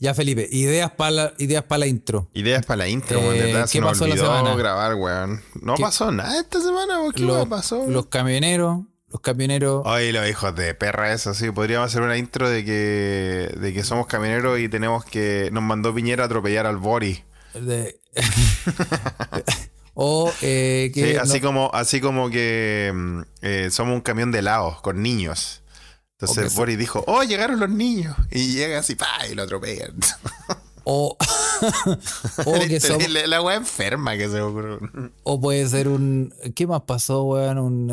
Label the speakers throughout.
Speaker 1: Ya, Felipe, ideas para la, ideas para la intro.
Speaker 2: Ideas para la intro,
Speaker 1: Eh,
Speaker 2: weón.
Speaker 1: ¿qué pasó la semana?
Speaker 2: grabar, weón. No
Speaker 1: ¿Qué-
Speaker 2: pasó nada esta semana, weón. ¿Qué
Speaker 1: Los,
Speaker 2: weón pasó?
Speaker 1: los camioneros, los camioneros.
Speaker 2: Ay, los hijos de perra, eso sí. Podríamos hacer una intro de que, de que somos camioneros y tenemos que. Nos mandó Piñera a atropellar al Bori.
Speaker 1: de- o eh, que
Speaker 2: Sí,
Speaker 1: no-
Speaker 2: así, como, así como que mm, eh, somos un camión de helados con niños. Entonces
Speaker 1: O que
Speaker 2: el
Speaker 1: so-
Speaker 2: Boris dijo, oh, llegaron los niños. Y llega así, pa, y lo atropellan.
Speaker 1: o, o que somos-
Speaker 2: la, la weá enferma que se ocurrió.
Speaker 1: o puede ser un ¿qué más pasó, weón? Un,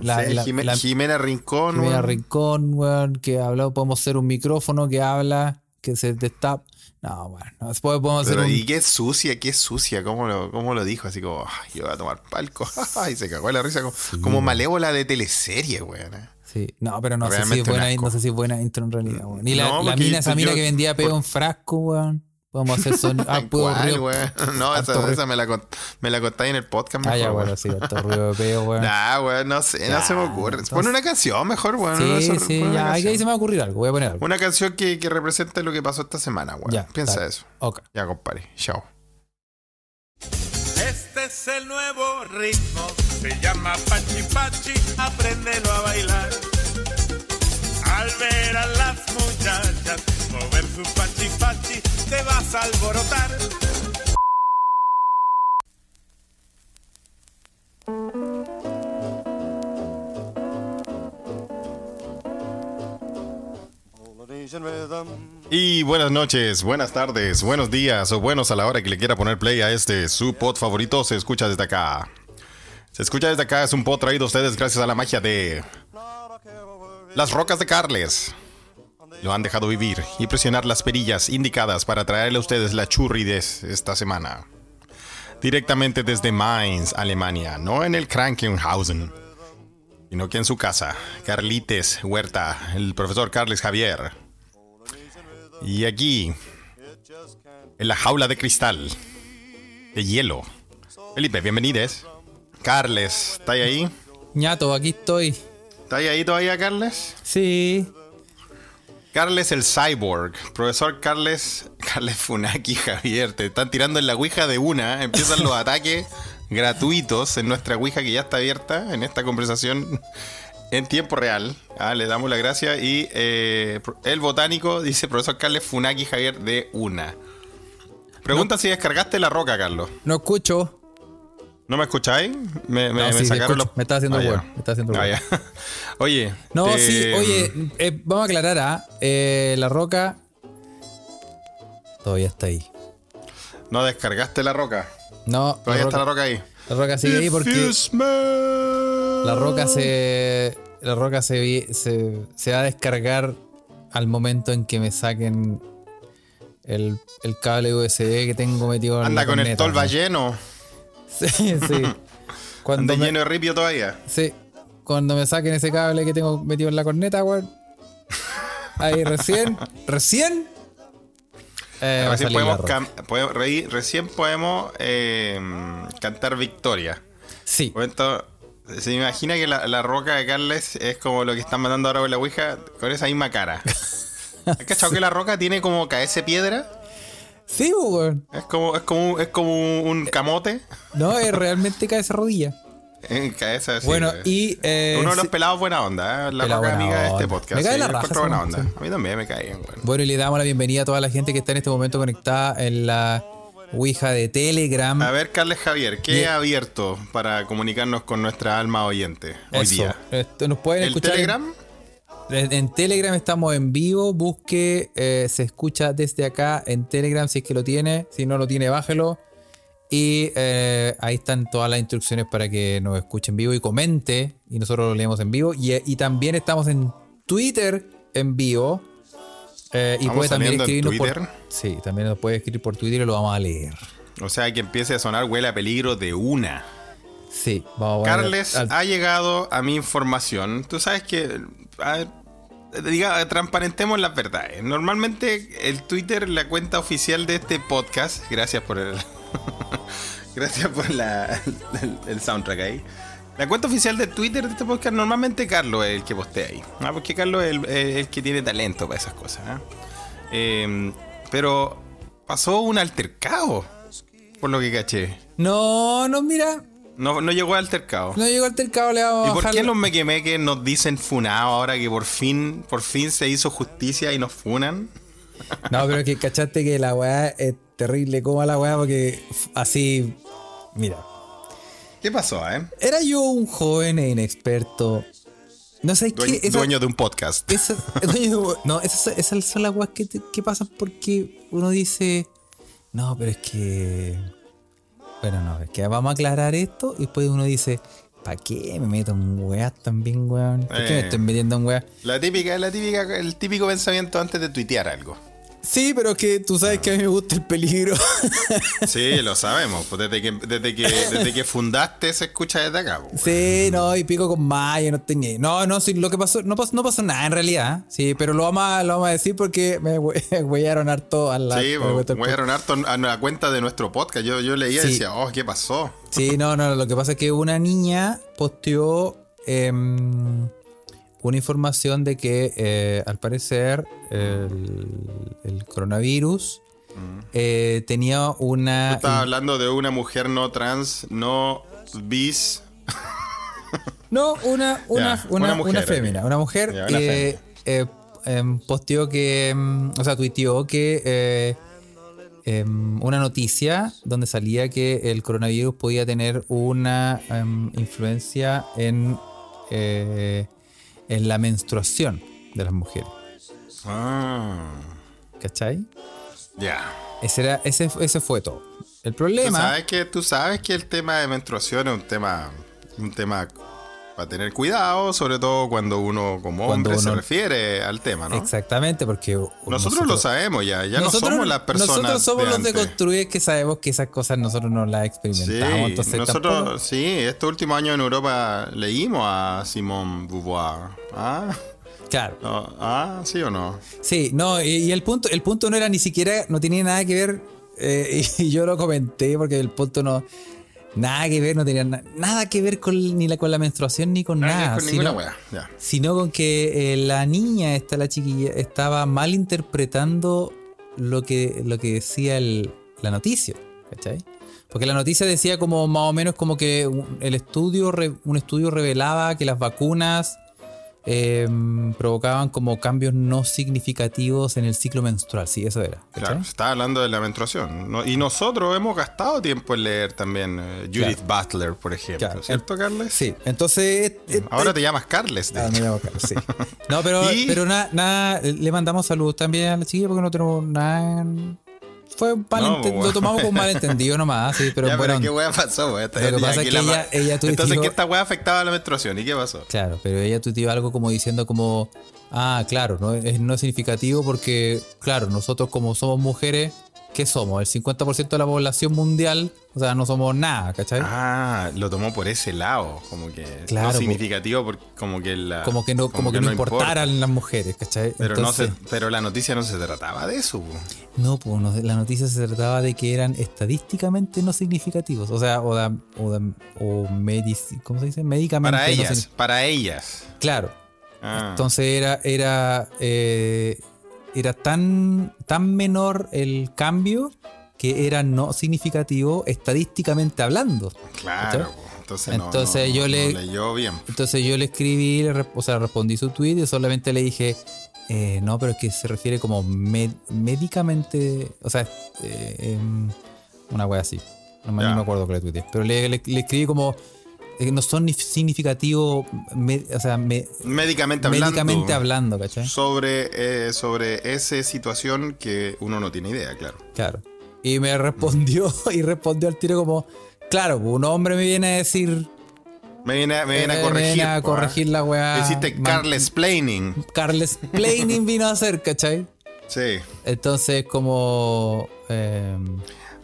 Speaker 1: eh, la,
Speaker 2: Sí,
Speaker 1: la-
Speaker 2: Jime-
Speaker 1: la-
Speaker 2: Jimena Rincón,
Speaker 1: Jimena
Speaker 2: weón.
Speaker 1: Rincón, weón, que habló, podemos ser un micrófono que habla, que se destapa. No, bueno, no, después podemos hacer
Speaker 2: Pero,
Speaker 1: un,
Speaker 2: y qué sucia, qué sucia, ¿cómo lo, cómo lo dijo? Así como, "Ay, yo voy a tomar palco. y se cagó la risa como, como malévola de teleserie, weón.
Speaker 1: Sí, no, pero no sé si es buena, no sé si es buena intro en realidad, weón. Ni la,
Speaker 2: No,
Speaker 1: la mina, esa mina
Speaker 2: yo-
Speaker 1: que vendía pego en frasco, weón. Podemos hacer sonido. Ah, puedo
Speaker 2: ¿Cuál,
Speaker 1: ruido.
Speaker 2: weón? No, esa, me la, cont- me la contáis en el podcast
Speaker 1: Ah,
Speaker 2: mejor,
Speaker 1: ya,
Speaker 2: weón.
Speaker 1: bueno, sí, harto ruido de weón.
Speaker 2: Nah, weón, no sé, no
Speaker 1: Ya,
Speaker 2: se me ocurre.
Speaker 1: entonces-
Speaker 2: Pon una canción mejor, weón. no
Speaker 1: sí,
Speaker 2: se-
Speaker 1: sí, ya,
Speaker 2: canción.
Speaker 1: ahí se me va a ocurrir algo, voy a poner algo.
Speaker 2: Una canción que, que represente lo que pasó esta semana, weón.
Speaker 1: Ya,
Speaker 2: Piensa
Speaker 1: dale.
Speaker 2: eso.
Speaker 1: Ok.
Speaker 2: Ya, compadre. Chao.
Speaker 3: Este es el nuevo ritmo, se llama Pachi Pachi, apréndelo a bailar. Al ver a las muchachas mover su Pachi Pachi, te vas a alborotar.
Speaker 2: Y buenas noches, buenas tardes, buenos días o buenos a la hora que le quiera poner play a este su pod favorito. Se escucha desde acá. Se escucha desde acá. Es un pod traído a ustedes gracias a la magia de las rocas de Carles. Lo han dejado vivir y presionar las perillas indicadas para traerle a ustedes la churri de esta semana. Directamente desde Mainz, Alemania, no en el Krankenhausen, sino que en su casa, Carlites Huerta, el profesor Carles Javier. Y aquí, en la jaula de cristal, de hielo. Felipe, bienvenides. Carles, ¿está ahí?
Speaker 1: ñato, aquí estoy.
Speaker 2: ¿Está ahí todavía, Carles?
Speaker 1: Sí.
Speaker 2: Carles el Cyborg, profesor Carles, Carles Funaki Javier, te están tirando en la Ouija de una, empiezan los ataques gratuitos en nuestra Ouija que ya está abierta en esta conversación en tiempo real. Ah, le damos la gracia y eh, el botánico dice profesor Carles Funaki Javier de una. Pregunta si descargaste la roca, Carlos.
Speaker 1: No escucho.
Speaker 2: ¿No me escucháis? Me, me-
Speaker 1: No,
Speaker 2: me
Speaker 1: sí, te
Speaker 2: sacaron
Speaker 1: escucho.
Speaker 2: los...
Speaker 1: Me estaba haciendo
Speaker 2: Ah,
Speaker 1: el
Speaker 2: ya.
Speaker 1: weón, me estaba haciendo
Speaker 2: Ah. Oye.
Speaker 1: No,
Speaker 2: te-
Speaker 1: sí, oye, eh, vamos a aclarar, ¿ah? Eh, la roca todavía está ahí.
Speaker 2: ¿No descargaste la roca?
Speaker 1: No, la
Speaker 2: Todavía está la
Speaker 1: roca,
Speaker 2: ahí.
Speaker 1: la roca sigue ahí porque la roca se la roca se, se, se va a descargar al momento en que me saquen el, el cable USB que tengo metido en
Speaker 2: Anda
Speaker 1: la
Speaker 2: con el tolva
Speaker 1: ¿no?
Speaker 2: lleno.
Speaker 1: Sí, sí. Cuando
Speaker 2: Anda
Speaker 1: me,
Speaker 2: lleno de ripio todavía.
Speaker 1: sí, cuando me saquen ese cable que tengo metido en la corneta, weón. Ahí recién, recién. eh,
Speaker 2: recién podemos, recién podemos eh, cantar victoria.
Speaker 1: Sí,
Speaker 2: se imagina que la, la roca de Carles es como lo que están mandando ahora con la Ouija con esa misma cara. ¿Has cachado que la roca tiene como caese piedra?
Speaker 1: Sí, weón.
Speaker 2: Es como, es como, es como un camote.
Speaker 1: No, es realmente cae esa rodilla.
Speaker 2: Eh, Caesa, sí,
Speaker 1: bueno,
Speaker 2: eh.
Speaker 1: y. eh,
Speaker 2: Uno de los pelados buena onda, ¿eh? la roca de este podcast.
Speaker 1: Me cae
Speaker 2: sí,
Speaker 1: la raja
Speaker 2: buena onda.
Speaker 1: sí.
Speaker 2: A mí también me cae bueno.
Speaker 1: Bueno, y le damos la bienvenida a toda la gente que está en este momento conectada en la Ouija de Telegram.
Speaker 2: A ver, Carles Javier, ¿qué
Speaker 1: Bien.
Speaker 2: ha abierto para comunicarnos con nuestra alma oyente hoy
Speaker 1: Eso.
Speaker 2: día?
Speaker 1: Esto, nos pueden
Speaker 2: ¿El
Speaker 1: escuchar.
Speaker 2: Telegram?
Speaker 1: En, en Telegram estamos en vivo. Busque, eh, se escucha desde acá en Telegram si es que lo tiene. Si no lo tiene, bájelo. Y eh, ahí están todas las instrucciones para que nos escuchen en vivo y comente. Y nosotros lo leemos en vivo. Y, y también estamos en Twitter en vivo. Eh, y puede también escribirnos por. Sí, también nos puede escribir por Twitter y lo vamos a leer.
Speaker 2: O sea, que empiece a sonar huele a peligro de una.
Speaker 1: Sí, vamos a
Speaker 2: Carles,
Speaker 1: al-
Speaker 2: ha llegado a mi información. Tú sabes que. a diga, transparentemos las verdades. Normalmente el Twitter, la cuenta oficial de este podcast, gracias por el. gracias por la, el, el soundtrack ahí. La cuenta oficial de Twitter de este podcast, normalmente Carlos es el que postea ahí. ¿ah? Porque Carlos es el, el que tiene talento para esas cosas. ¿ah? Eh, pero pasó un altercado, por lo que caché.
Speaker 1: No, no, mira.
Speaker 2: No, no llegó al altercado.
Speaker 1: No llegó altercado, le vamos
Speaker 2: ¿Y
Speaker 1: a
Speaker 2: por qué los mequemeques nos dicen funado ahora que por fin, por fin se hizo justicia y nos funan?
Speaker 1: No, pero que cachaste que la weá es terrible como la weá, porque así. Mira.
Speaker 2: ¿Qué pasó, eh?
Speaker 1: Era yo un joven e inexperto. No sé qué. esa-
Speaker 2: dueño de un podcast.
Speaker 1: esa- dueño de- no, esas, esas son las weas que, te- que pasan porque uno dice. No, pero es que. Bueno, no, es que vamos a aclarar esto y después uno dice. ¿Para qué me meto en weas también, weón? ¿Por qué me
Speaker 2: Eh.
Speaker 1: estoy metiendo en weas?
Speaker 2: La típica, la típica, el típico pensamiento antes de tuitear algo.
Speaker 1: Sí, pero es que tú sabes que a mí me gusta el peligro.
Speaker 2: Sí, lo sabemos. Pues desde que, desde que, desde que fundaste se escucha desde acá. pues.
Speaker 1: Sí, no, y pico con Maya, no tenía. No, no, sí, lo que pasó, no pasó, no pasó nada en realidad. Sí, pero lo vamos a, lo vamos a decir porque me huellaron harto a la.
Speaker 2: Sí,
Speaker 1: me
Speaker 2: pues, harto a la cuenta de nuestro podcast. Yo, yo leía y decía, oh, ¿qué pasó?
Speaker 1: Sí, no, no, lo que pasa es que una niña posteó em, una información de que eh, al parecer el, el coronavirus eh, tenía
Speaker 2: Tú
Speaker 1: una.
Speaker 2: estabas hablando de una mujer no trans, no bis.
Speaker 1: No, una, una, una,
Speaker 2: una mujer,
Speaker 1: una fémina. Una mujer
Speaker 2: Ya, una
Speaker 1: eh, em, posteó que. em, o sea, tuiteó que. em, una noticia donde salía que el coronavirus podía tener una influencia en. eh, en la menstruación de las mujeres.
Speaker 2: Ah,
Speaker 1: ¿Cachai?
Speaker 2: ya.
Speaker 1: Ese, era, ese, ese fue todo. El
Speaker 2: Tú
Speaker 1: problema.
Speaker 2: sabes, que, tú sabes que el tema de menstruación es un tema, un tema para tener cuidado, sobre todo cuando uno como
Speaker 1: Cuando
Speaker 2: hombre se refiere al tema, ¿no?
Speaker 1: Exactamente, porque.
Speaker 2: Nosotros, lo sabemos ya, ya no somos las personas
Speaker 1: Nosotros somos
Speaker 2: de
Speaker 1: los de
Speaker 2: antes.
Speaker 1: construir que sabemos que esas cosas nosotros no las
Speaker 2: Sí,
Speaker 1: experimentamos. entonces
Speaker 2: nosotros,
Speaker 1: tampoco-
Speaker 2: sí, estos últimos años en Europa leímos a Simone Beauvoir. Ah,
Speaker 1: Claro.
Speaker 2: no, ah, sí o no.
Speaker 1: Sí, no, y, y el punto, el punto no era ni siquiera, no tenía nada que ver, eh, y yo lo comenté porque el punto no. Nada que ver, no tenía na- nada que ver con, ni la, con la menstruación ni con nada.
Speaker 2: con ninguna
Speaker 1: sino-
Speaker 2: wea. Ya.
Speaker 1: sino con que eh, la niña, esta la chiquilla, estaba mal interpretando lo que, lo que decía el- la noticia, ¿cachai? Porque la noticia decía como más o menos como que el estudio, re- un estudio revelaba que las vacunas eh, provocaban como cambios no significativos en el ciclo menstrual, sí, eso era. ¿cachai?
Speaker 2: Claro, se está hablando de la menstruación. ¿no? Y nosotros hemos gastado tiempo en leer también eh, Judith Butler, por ejemplo.
Speaker 1: Claro.
Speaker 2: ¿Cierto, Carles?
Speaker 1: Sí, entonces... eh, eh,
Speaker 2: Ahora te llamas Carles. de
Speaker 1: Ah, me llamo Carlos, sí. No, pero, pero nada, nada, le mandamos saludos también a la chiquilla porque no tenemos nada. en- Fue
Speaker 2: No, pues,
Speaker 1: lo tomamos como malentendido nomás, sí, pero
Speaker 2: ya,
Speaker 1: bueno.
Speaker 2: pero ¿qué wea pasó?
Speaker 1: Lo que
Speaker 2: ya,
Speaker 1: pasa es que
Speaker 2: la
Speaker 1: ella- ella tuiteó-
Speaker 2: Entonces, que esta wea afectaba a la menstruación. ¿Y qué pasó?
Speaker 1: Claro, pero ella tuiteó algo como diciendo como, ah, claro, no es, no es significativo porque, claro, nosotros como somos mujeres, ¿qué somos? El 50% de la población mundial, o sea, no somos nada, ¿cachai?
Speaker 2: Ah, lo tomó por ese lado, como que
Speaker 1: Claro,
Speaker 2: no significativo, porque como que la,
Speaker 1: como que no, como que no
Speaker 2: importa.
Speaker 1: importaran las mujeres, ¿cachai?
Speaker 2: Pero,
Speaker 1: Entonces,
Speaker 2: no se, pero la noticia no se trataba de eso. po.
Speaker 1: No, pues no, la noticia se trataba de que eran estadísticamente no significativos. O sea, o, da- o, da- o medici- ¿cómo se dice? Médicamente.
Speaker 2: Para ellas, para ellas.
Speaker 1: claro.
Speaker 2: Ah,
Speaker 1: Entonces era, era, eh, era tan, tan menor el cambio que era no significativo estadísticamente hablando.
Speaker 2: claro. Entonces, no-
Speaker 1: Entonces
Speaker 2: no-
Speaker 1: yo
Speaker 2: no
Speaker 1: le-
Speaker 2: leyó bien.
Speaker 1: Entonces yo le escribí, le o sea, respondí su tweet y solamente le dije, eh, no, pero es que se refiere como med- médicamente, o sea, eh, em, una wea así. No me, acuerdo que le tuiteé. Pero le, le- le escribí como, no son ni significativos, me- o sea, me-
Speaker 2: Médicamente hablando.
Speaker 1: médicamente hablando, ¿cachai?
Speaker 2: Sobre, eh, sobre esa situación que uno no tiene idea, claro.
Speaker 1: Claro. Y me respondió, y respondió al tiro como, claro, pues, un hombre me viene a decir...
Speaker 2: Me viene, me viene
Speaker 1: eh,
Speaker 2: a corregir.
Speaker 1: a
Speaker 2: po, ¿ah?
Speaker 1: corregir la weá.
Speaker 2: Hiciste Carles Planning.
Speaker 1: Carles Planning vino a hacer, ¿cachai?
Speaker 2: Sí.
Speaker 1: Entonces, como. eh,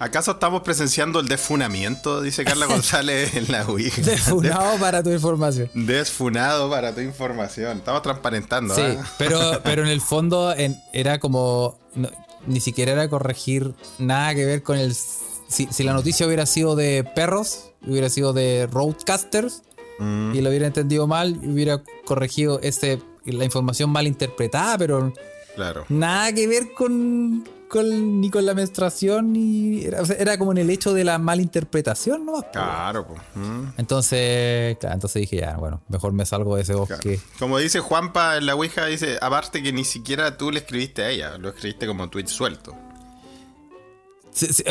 Speaker 2: ¿Acaso estamos presenciando el desfunamiento? Dice Carla González en la Ouija.
Speaker 1: defunado para tu información.
Speaker 2: Desfunado para tu información. Estamos transparentando.
Speaker 1: Sí,
Speaker 2: ¿ah?
Speaker 1: pero, pero en el fondo en- era como. no- ni siquiera era corregir nada que ver con el. Si, si la noticia hubiera sido de perros, hubiera sido de roadcasters,
Speaker 2: Mm,
Speaker 1: y lo hubiera entendido mal, hubiera corregido ese, la información mal interpretada, pero
Speaker 2: claro.
Speaker 1: nada que ver con, ni con la menstruación, ni. Era, o sea, era como en el hecho de la malinterpretación, ¿no?
Speaker 2: Claro, pues. mm.
Speaker 1: Entonces, claro, entonces dije, ya, bueno, mejor me salgo de ese bosque.
Speaker 2: Como dice Juanpa en la Ouija, dice, aparte que ni siquiera tú le escribiste a ella, lo escribiste como tweet suelto.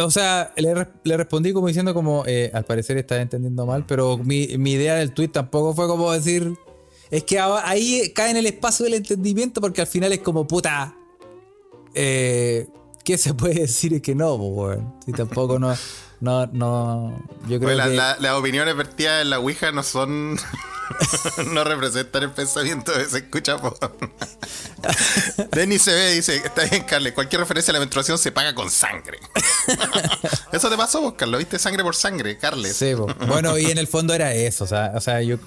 Speaker 1: O sea, le, le respondí como diciendo como, eh, al parecer estás entendiendo mal, pero mi, mi idea del tweet tampoco fue como decir, es que ahí cae en el espacio del entendimiento porque al final es como, puta, eh, ¿qué se puede decir y que no, weón? Si tampoco no, no, no, yo creo
Speaker 2: Pues la-
Speaker 1: que...
Speaker 2: la- las opiniones vertidas en la Ouija no son. no representan el pensamiento de se escucha. Denis se ve dice: Está bien, Carles. Cualquier referencia a la menstruación se paga con sangre. Eso te pasó, vos, Carlos. ¿Viste sangre por sangre, Carles?
Speaker 1: Sí, bueno, y en el fondo era eso, o sea, o sea yo,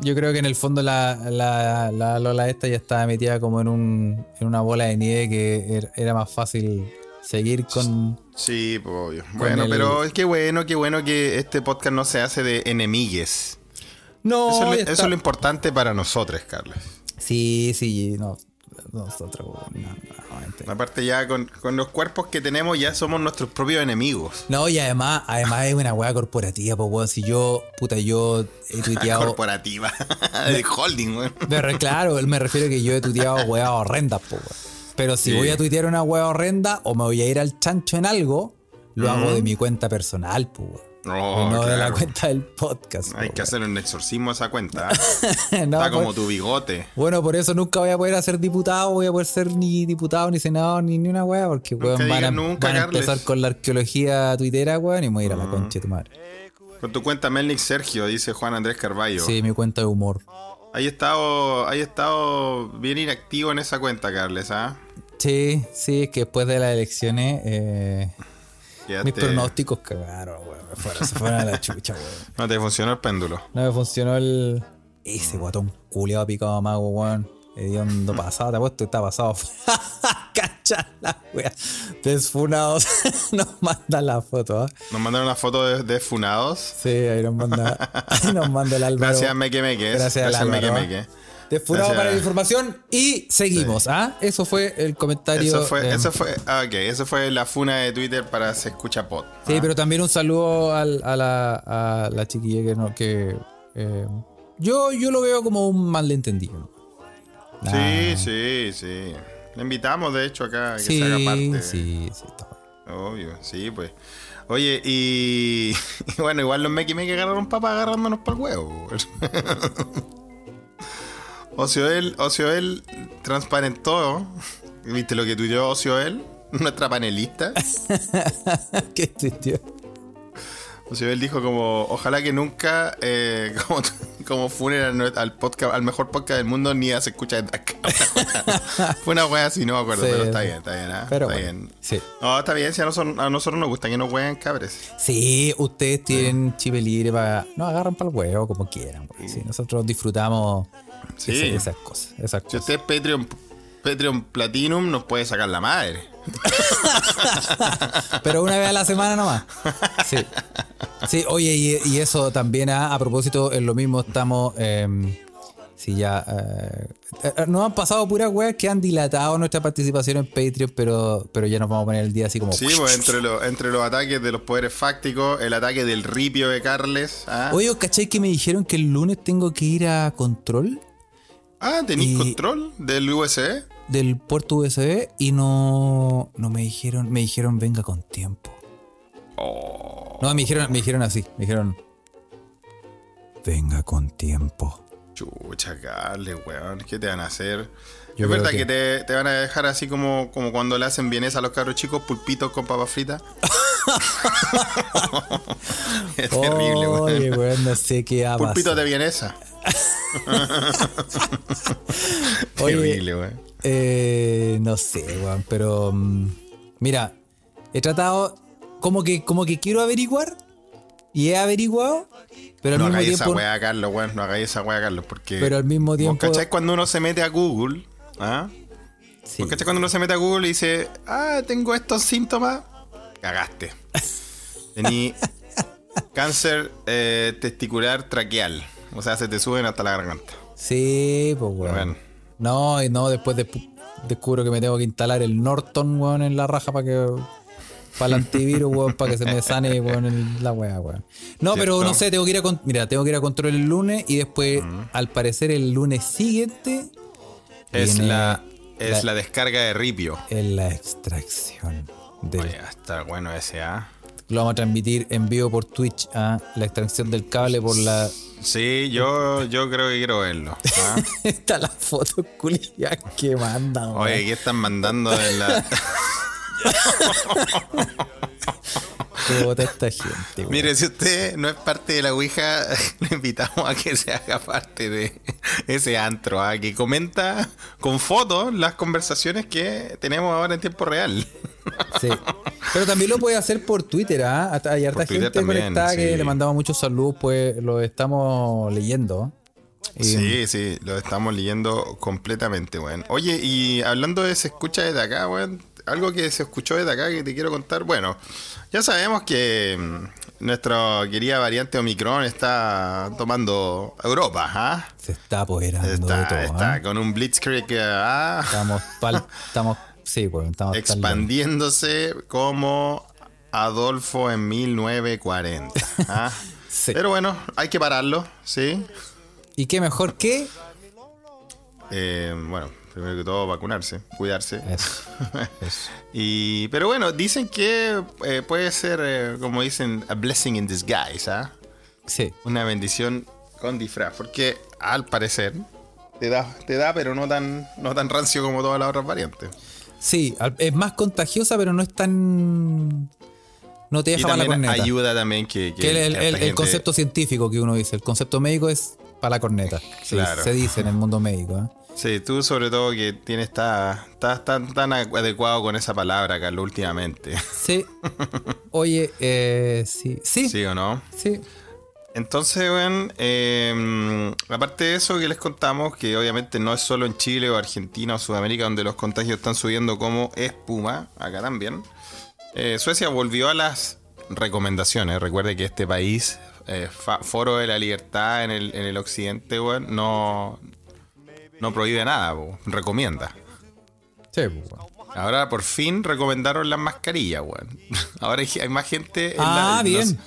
Speaker 1: yo creo que en el fondo la, la, la Lola esta ya estaba metida como en, un, en una bola de nieve que er- era más fácil seguir con...
Speaker 2: Sí, pues, obvio. Bueno,
Speaker 1: el-
Speaker 2: pero es que bueno, qué bueno que este podcast no se hace de enemigues.
Speaker 1: No,
Speaker 2: Eso, es lo-
Speaker 1: ya
Speaker 2: eso
Speaker 1: está.
Speaker 2: es lo importante para nosotros, Carles.
Speaker 1: Sí, sí, no, nosotros, no, no,
Speaker 2: Aparte ya con, con los cuerpos que tenemos ya somos nuestros propios enemigos.
Speaker 1: No, y además, además es una weá corporativa, pues weón, si yo, puta, yo he tuiteado...
Speaker 2: Corporativa. de holding, güey.
Speaker 1: Pero claro, me refiero a que yo he tuiteado weas horrendas, po, weón. Pero si
Speaker 2: Sí.
Speaker 1: voy a tuitear una wea horrenda o me voy a ir al chancho en algo, lo hago de mi cuenta personal, po, weón.
Speaker 2: Oh,
Speaker 1: no de la cuenta del podcast.
Speaker 2: Hay
Speaker 1: po,
Speaker 2: que hacer un exorcismo a esa cuenta. Está como
Speaker 1: por-
Speaker 2: tu bigote.
Speaker 1: Bueno, por eso nunca voy a poder ser diputado, voy a poder ser ni diputado, ni senador, ni, ni una wea, porque weón, van, a,
Speaker 2: digas nunca,
Speaker 1: van a empezar con la arqueología tuitera, weón, y me voy a ir a la concha de tu madre.
Speaker 2: Con tu cuenta Melnick Sergio, dice Juan Andrés Carballo.
Speaker 1: Sí, mi cuenta de humor.
Speaker 2: Hay estado, hay estado bien inactivo en esa cuenta, Carles, ¿ah?
Speaker 1: Sí, sí, es que después de las elecciones, eh, mis pronósticos cagaron, fueron- se fueron a la chucha, weón.
Speaker 2: No te funcionó el péndulo.
Speaker 1: No me funcionó el. Ese guatón culeado picado mago, weón. Hediondo pasado, te apuesto que está pasado. Cacha la wea. Desfunados. nos mandan la foto, ¿ah?
Speaker 2: Nos mandaron una foto de, de funados.
Speaker 1: Sí, ahí nos manda. Ahí nos manda el Álvaro.
Speaker 2: Gracias, Meque Meque.
Speaker 1: Gracias, al
Speaker 2: Meque
Speaker 1: Álvaro.
Speaker 2: Meque.
Speaker 1: Desfunado
Speaker 2: Gracias.
Speaker 1: para la información y seguimos, ¿ah? Eso fue el comentario.
Speaker 2: Eso fue,
Speaker 1: eh,
Speaker 2: eso fue, ah, ok, eso fue la funa de Twitter para Se Escucha Pod.
Speaker 1: Sí,
Speaker 2: ¿ah?
Speaker 1: pero también un saludo al- a, la, a la chiquilla que no, que eh, yo, yo lo veo como un malentendido.
Speaker 2: Sí,
Speaker 1: Ah.
Speaker 2: sí, sí. Le invitamos, de hecho, acá a que
Speaker 1: Sí,
Speaker 2: se haga parte.
Speaker 1: sí, sí, bien.
Speaker 2: Obvio, sí, pues. Oye, y, y bueno, igual los Meque Meque agarraron papas agarrándonos para el huevo. Ocioel, Ocioel transparentó. ¿Viste lo que tuiteó Ocioel? Nuestra panelista.
Speaker 1: ¿Qué tío?
Speaker 2: Ocioel dijo como, ojalá que nunca, eh, como, como funen al, podcast, al mejor podcast del mundo, ni se escucha acá. Fue una wea así, no me acuerdo,
Speaker 1: Sí,
Speaker 2: pero está
Speaker 1: sí.
Speaker 2: bien, está bien.
Speaker 1: Pero
Speaker 2: está
Speaker 1: bueno,
Speaker 2: bien.
Speaker 1: sí.
Speaker 2: No, está bien, si a nosotros, a nosotros nos gusta que nos jueguen cabres.
Speaker 1: Sí, ustedes tienen chip libre para. No, agarran para el huevo como quieran. Sí, nosotros disfrutamos
Speaker 2: Sí.
Speaker 1: esa- esas cosas. Esas
Speaker 2: Si
Speaker 1: cosas.
Speaker 2: usted es Patreon, Patreon Platinum, nos puede sacar la madre.
Speaker 1: Pero una vez a la semana nomás. Sí. Sí, oye, y, y eso también a, a propósito, es lo mismo, estamos. eh, sí, ya. eh, eh, nos han pasado puras weas que han dilatado nuestra participación en Patreon, pero, pero ya nos vamos a poner el día así como.
Speaker 2: Sí, pues entre, los entre los ataques de los poderes fácticos, el ataque del ripio de Carles. ¿ah?
Speaker 1: Oye, ¿cachai que me dijeron que el lunes tengo que ir a control
Speaker 2: Ah, ¿tenéis control del USB?
Speaker 1: del puerto USB y no, no me dijeron, me dijeron venga con tiempo.
Speaker 2: Oh,
Speaker 1: No, me dijeron, me dijeron así, me dijeron venga con tiempo.
Speaker 2: chucha, Carles, weón. ¿Qué te van a hacer?
Speaker 1: Yo
Speaker 2: ¿Es verdad
Speaker 1: que-
Speaker 2: que, te, te van a dejar así como, como cuando le hacen vienesa a los cabros chicos, pulpitos con papas fritas? es terrible,
Speaker 1: Oye,
Speaker 2: weón.
Speaker 1: weón, no sé qué va
Speaker 2: Pulpitos de vienesa.
Speaker 1: Oye,
Speaker 2: weón.
Speaker 1: Eh, no sé, weón, pero mm, mira, he tratado como que como que quiero averiguar y he averiguado, pero al
Speaker 2: No
Speaker 1: mismo
Speaker 2: hagáis esa weá, Carlos, weón. No hagáis esa weá, Carlos, porque.
Speaker 1: Pero al mismo
Speaker 2: ¿Vos
Speaker 1: tiempo-
Speaker 2: cuando uno se mete a Google? ¿Ah?
Speaker 1: sí.
Speaker 2: ¿Vos cachai cuando uno se mete a Google y dice, ah, tengo estos síntomas? Cagaste. Tení cáncer eh, testicular traqueal. O sea, se te suben hasta la garganta.
Speaker 1: Sí, pues weón.
Speaker 2: Bueno.
Speaker 1: No, y no, después de. descubro que me tengo que instalar el Norton, weón, en la raja para que. Para el antivirus, weón, para que se me sane, weón, el- la weá, weón. No, pero no sé, tengo que ir a. Mira, tengo que ir a control el lunes y después, al parecer, el lunes siguiente
Speaker 2: Es la, es
Speaker 1: la-
Speaker 2: la descarga de Ripio.
Speaker 1: es la extracción. Del,
Speaker 2: Oye, está bueno ese, ¿ah?
Speaker 1: Lo vamos a transmitir en vivo por Twitch a la extracción del cable por la.
Speaker 2: Sí, yo, yo creo que quiero verlo. ¿ah?
Speaker 1: Está la foto culia que manda, weón.
Speaker 2: Oye, ¿qué están mandando en la.?
Speaker 1: Esta gente.
Speaker 2: Mire, si usted no es parte de la Ouija, le invitamos a que se haga parte de ese antro, ¿ah? que comenta con fotos las conversaciones que tenemos ahora en tiempo real.
Speaker 1: Sí. Pero también lo puede hacer por Twitter, ¿ah? Hasta- Hay harta
Speaker 2: Por
Speaker 1: gente
Speaker 2: también,
Speaker 1: conectada que le mandamos muchos saludos, pues lo estamos leyendo. Y-
Speaker 2: Sí, sí, lo estamos leyendo completamente, weón. Oye, y hablando de se escucha desde acá, weón, algo que se escuchó desde acá que te quiero contar. Bueno, ya sabemos que mm, nuestra querida variante Omicron está tomando Europa, ¿ah?
Speaker 1: Se está apoderando de
Speaker 2: Está,
Speaker 1: todo.
Speaker 2: está
Speaker 1: ¿ah?
Speaker 2: con un blitzkrieg ah,
Speaker 1: Estamos, pal- estamos, sí, pues, estamos
Speaker 2: expandiéndose como Adolfo en 1940. ¿ah?
Speaker 1: Sí.
Speaker 2: Pero bueno, hay que pararlo, ¿sí?
Speaker 1: ¿Y qué mejor que?
Speaker 2: Eh, bueno, primero que todo vacunarse, cuidarse.
Speaker 1: Eso. eso.
Speaker 2: Y, pero bueno, dicen que eh, puede ser, eh, como dicen, a blessing in disguise, ¿ah?
Speaker 1: Sí.
Speaker 2: Una bendición con disfraz. Porque al parecer te da, te da pero no tan, no tan rancio como todas las otras variantes.
Speaker 1: Sí, es más contagiosa, pero no es tan. No te
Speaker 2: Y
Speaker 1: deja mala
Speaker 2: también
Speaker 1: corneta.
Speaker 2: ayuda también que, que-
Speaker 1: Que el,
Speaker 2: gente-
Speaker 1: concepto científico que uno dice. El concepto médico es para la corneta.
Speaker 2: Claro.
Speaker 1: Se dice en el mundo médico. ¿eh?
Speaker 2: Sí, tú sobre todo que tienes está, estás tan, tan adecuado con esa palabra, Carlos, últimamente.
Speaker 1: Sí. Oye, eh, sí. Sí.
Speaker 2: ¿Sí o no?
Speaker 1: Sí.
Speaker 2: Entonces, bueno, eh, aparte de eso que les contamos, que obviamente no es solo en Chile o Argentina o Sudamérica donde los contagios están subiendo como espuma, acá también. eh, Suecia volvió a las recomendaciones. Recuerde que este país, eh, foro de la libertad en el, en el occidente, weón, no, no prohíbe nada, po, recomienda.
Speaker 1: Sí, bueno.
Speaker 2: Ahora por fin recomendaron las mascarillas, weón. Ahora hay, más gente. en
Speaker 1: Ah,
Speaker 2: la-
Speaker 1: bien.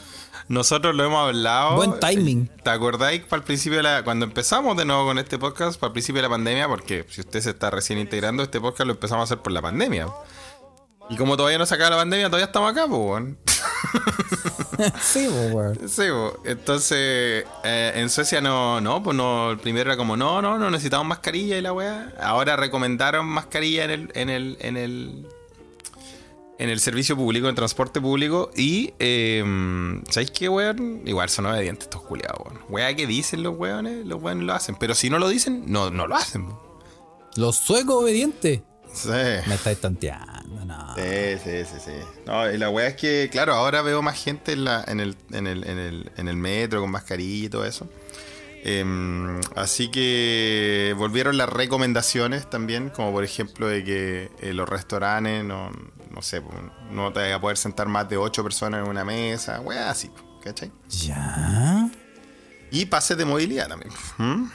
Speaker 2: Nosotros lo hemos hablado.
Speaker 1: Buen timing.
Speaker 2: ¿Te acordáis para el principio de la. Cuando empezamos de nuevo con este podcast, para el principio de la pandemia? Porque si usted se está recién integrando, este podcast lo empezamos a hacer por la pandemia. Y como todavía no se acaba la pandemia, todavía estamos acá, pues, weón.
Speaker 1: sí, pues.
Speaker 2: Sí, po. entonces eh, en Suecia no, no, pues no, el primero era como, no, no, no necesitamos mascarilla y la weá. Ahora recomendaron mascarilla en el, en el, en el, en el servicio público, en transporte público. Y, eh, ¿sabéis qué, weón? Igual son obedientes estos culiados, weón. Weá que dicen los weones, los weones lo hacen. Pero si no lo dicen, no, no lo hacen.
Speaker 1: Los suecos obedientes.
Speaker 2: Sí.
Speaker 1: Me estáis tanteando, no.
Speaker 2: Sí, sí, sí, sí. No, y la weá es que, claro, ahora veo más gente en, la, en, el, en, el, en, el, en el metro con mascarilla y todo eso. Em, así que volvieron las recomendaciones también, como por ejemplo de que eh, los restaurantes no, no sé, no te vas a poder sentar más de ocho personas en una mesa, weá, así, ¿cachai?
Speaker 1: Ya.
Speaker 2: Y pases de movilidad también. ¿Mm?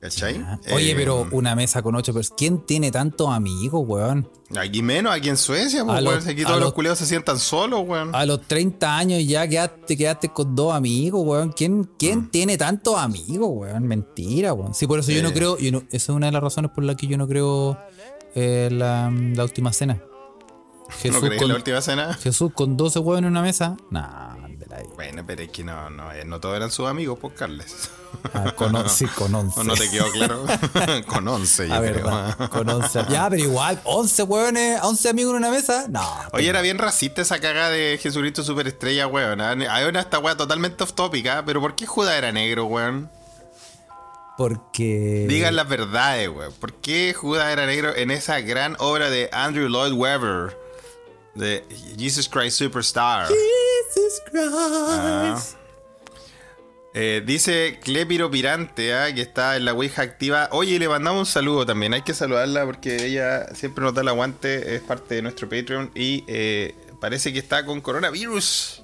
Speaker 2: ¿Cachai?
Speaker 1: Oye,
Speaker 2: Em,
Speaker 1: pero una mesa con ocho personas. ¿Quién tiene tantos amigos, weón?
Speaker 2: Aquí menos, aquí en Suecia, pues, weón, aquí todos los,
Speaker 1: los-
Speaker 2: culeos se sientan solos, weón.
Speaker 1: A los 30 años ya quedaste, quedaste con dos amigos, weón. ¿Quién, quién tiene tantos amigos, weón? Mentira, weón. Sí, por eso yo no
Speaker 2: Eh.
Speaker 1: creo. Yo no, esa es una de las razones por las que yo no creo eh, la, la última cena.
Speaker 2: ¿No
Speaker 1: Jesús,
Speaker 2: crees
Speaker 1: con,
Speaker 2: la última cena?
Speaker 1: Jesús con 12 huevos en una mesa. Nah, ahí.
Speaker 2: Bueno, pero es que no, no, eh, no todos eran sus amigos, pues, Carles.
Speaker 1: Ah, con, on- sí, con 11.
Speaker 2: ¿O no te quedó claro? con 11, yo
Speaker 1: A
Speaker 2: creo.
Speaker 1: verdad, con 11. Ya, pero igual, 11 huevones, 11 amigos en una mesa. No.
Speaker 2: Oye, era bien racista esa caga de Jesucristo Superestrella, weón. ¿ah? Hay una esta weá totalmente off topic, ¿ah? Pero ¿por qué Judas era negro, weón?
Speaker 1: Porque.
Speaker 2: Digan las verdades, weón. ¿Por qué Judas era negro en esa gran obra de Andrew Lloyd Webber? De Jesus Christ Superstar.
Speaker 1: Jesus Christ.
Speaker 2: Ah. Eh, dice Clepiro Pirante, ah, que está en la Ouija activa. Oye, le mandamos un saludo también. Hay que saludarla porque ella siempre nos da el aguante. Es parte de nuestro Patreon. Y eh, parece que está con coronavirus.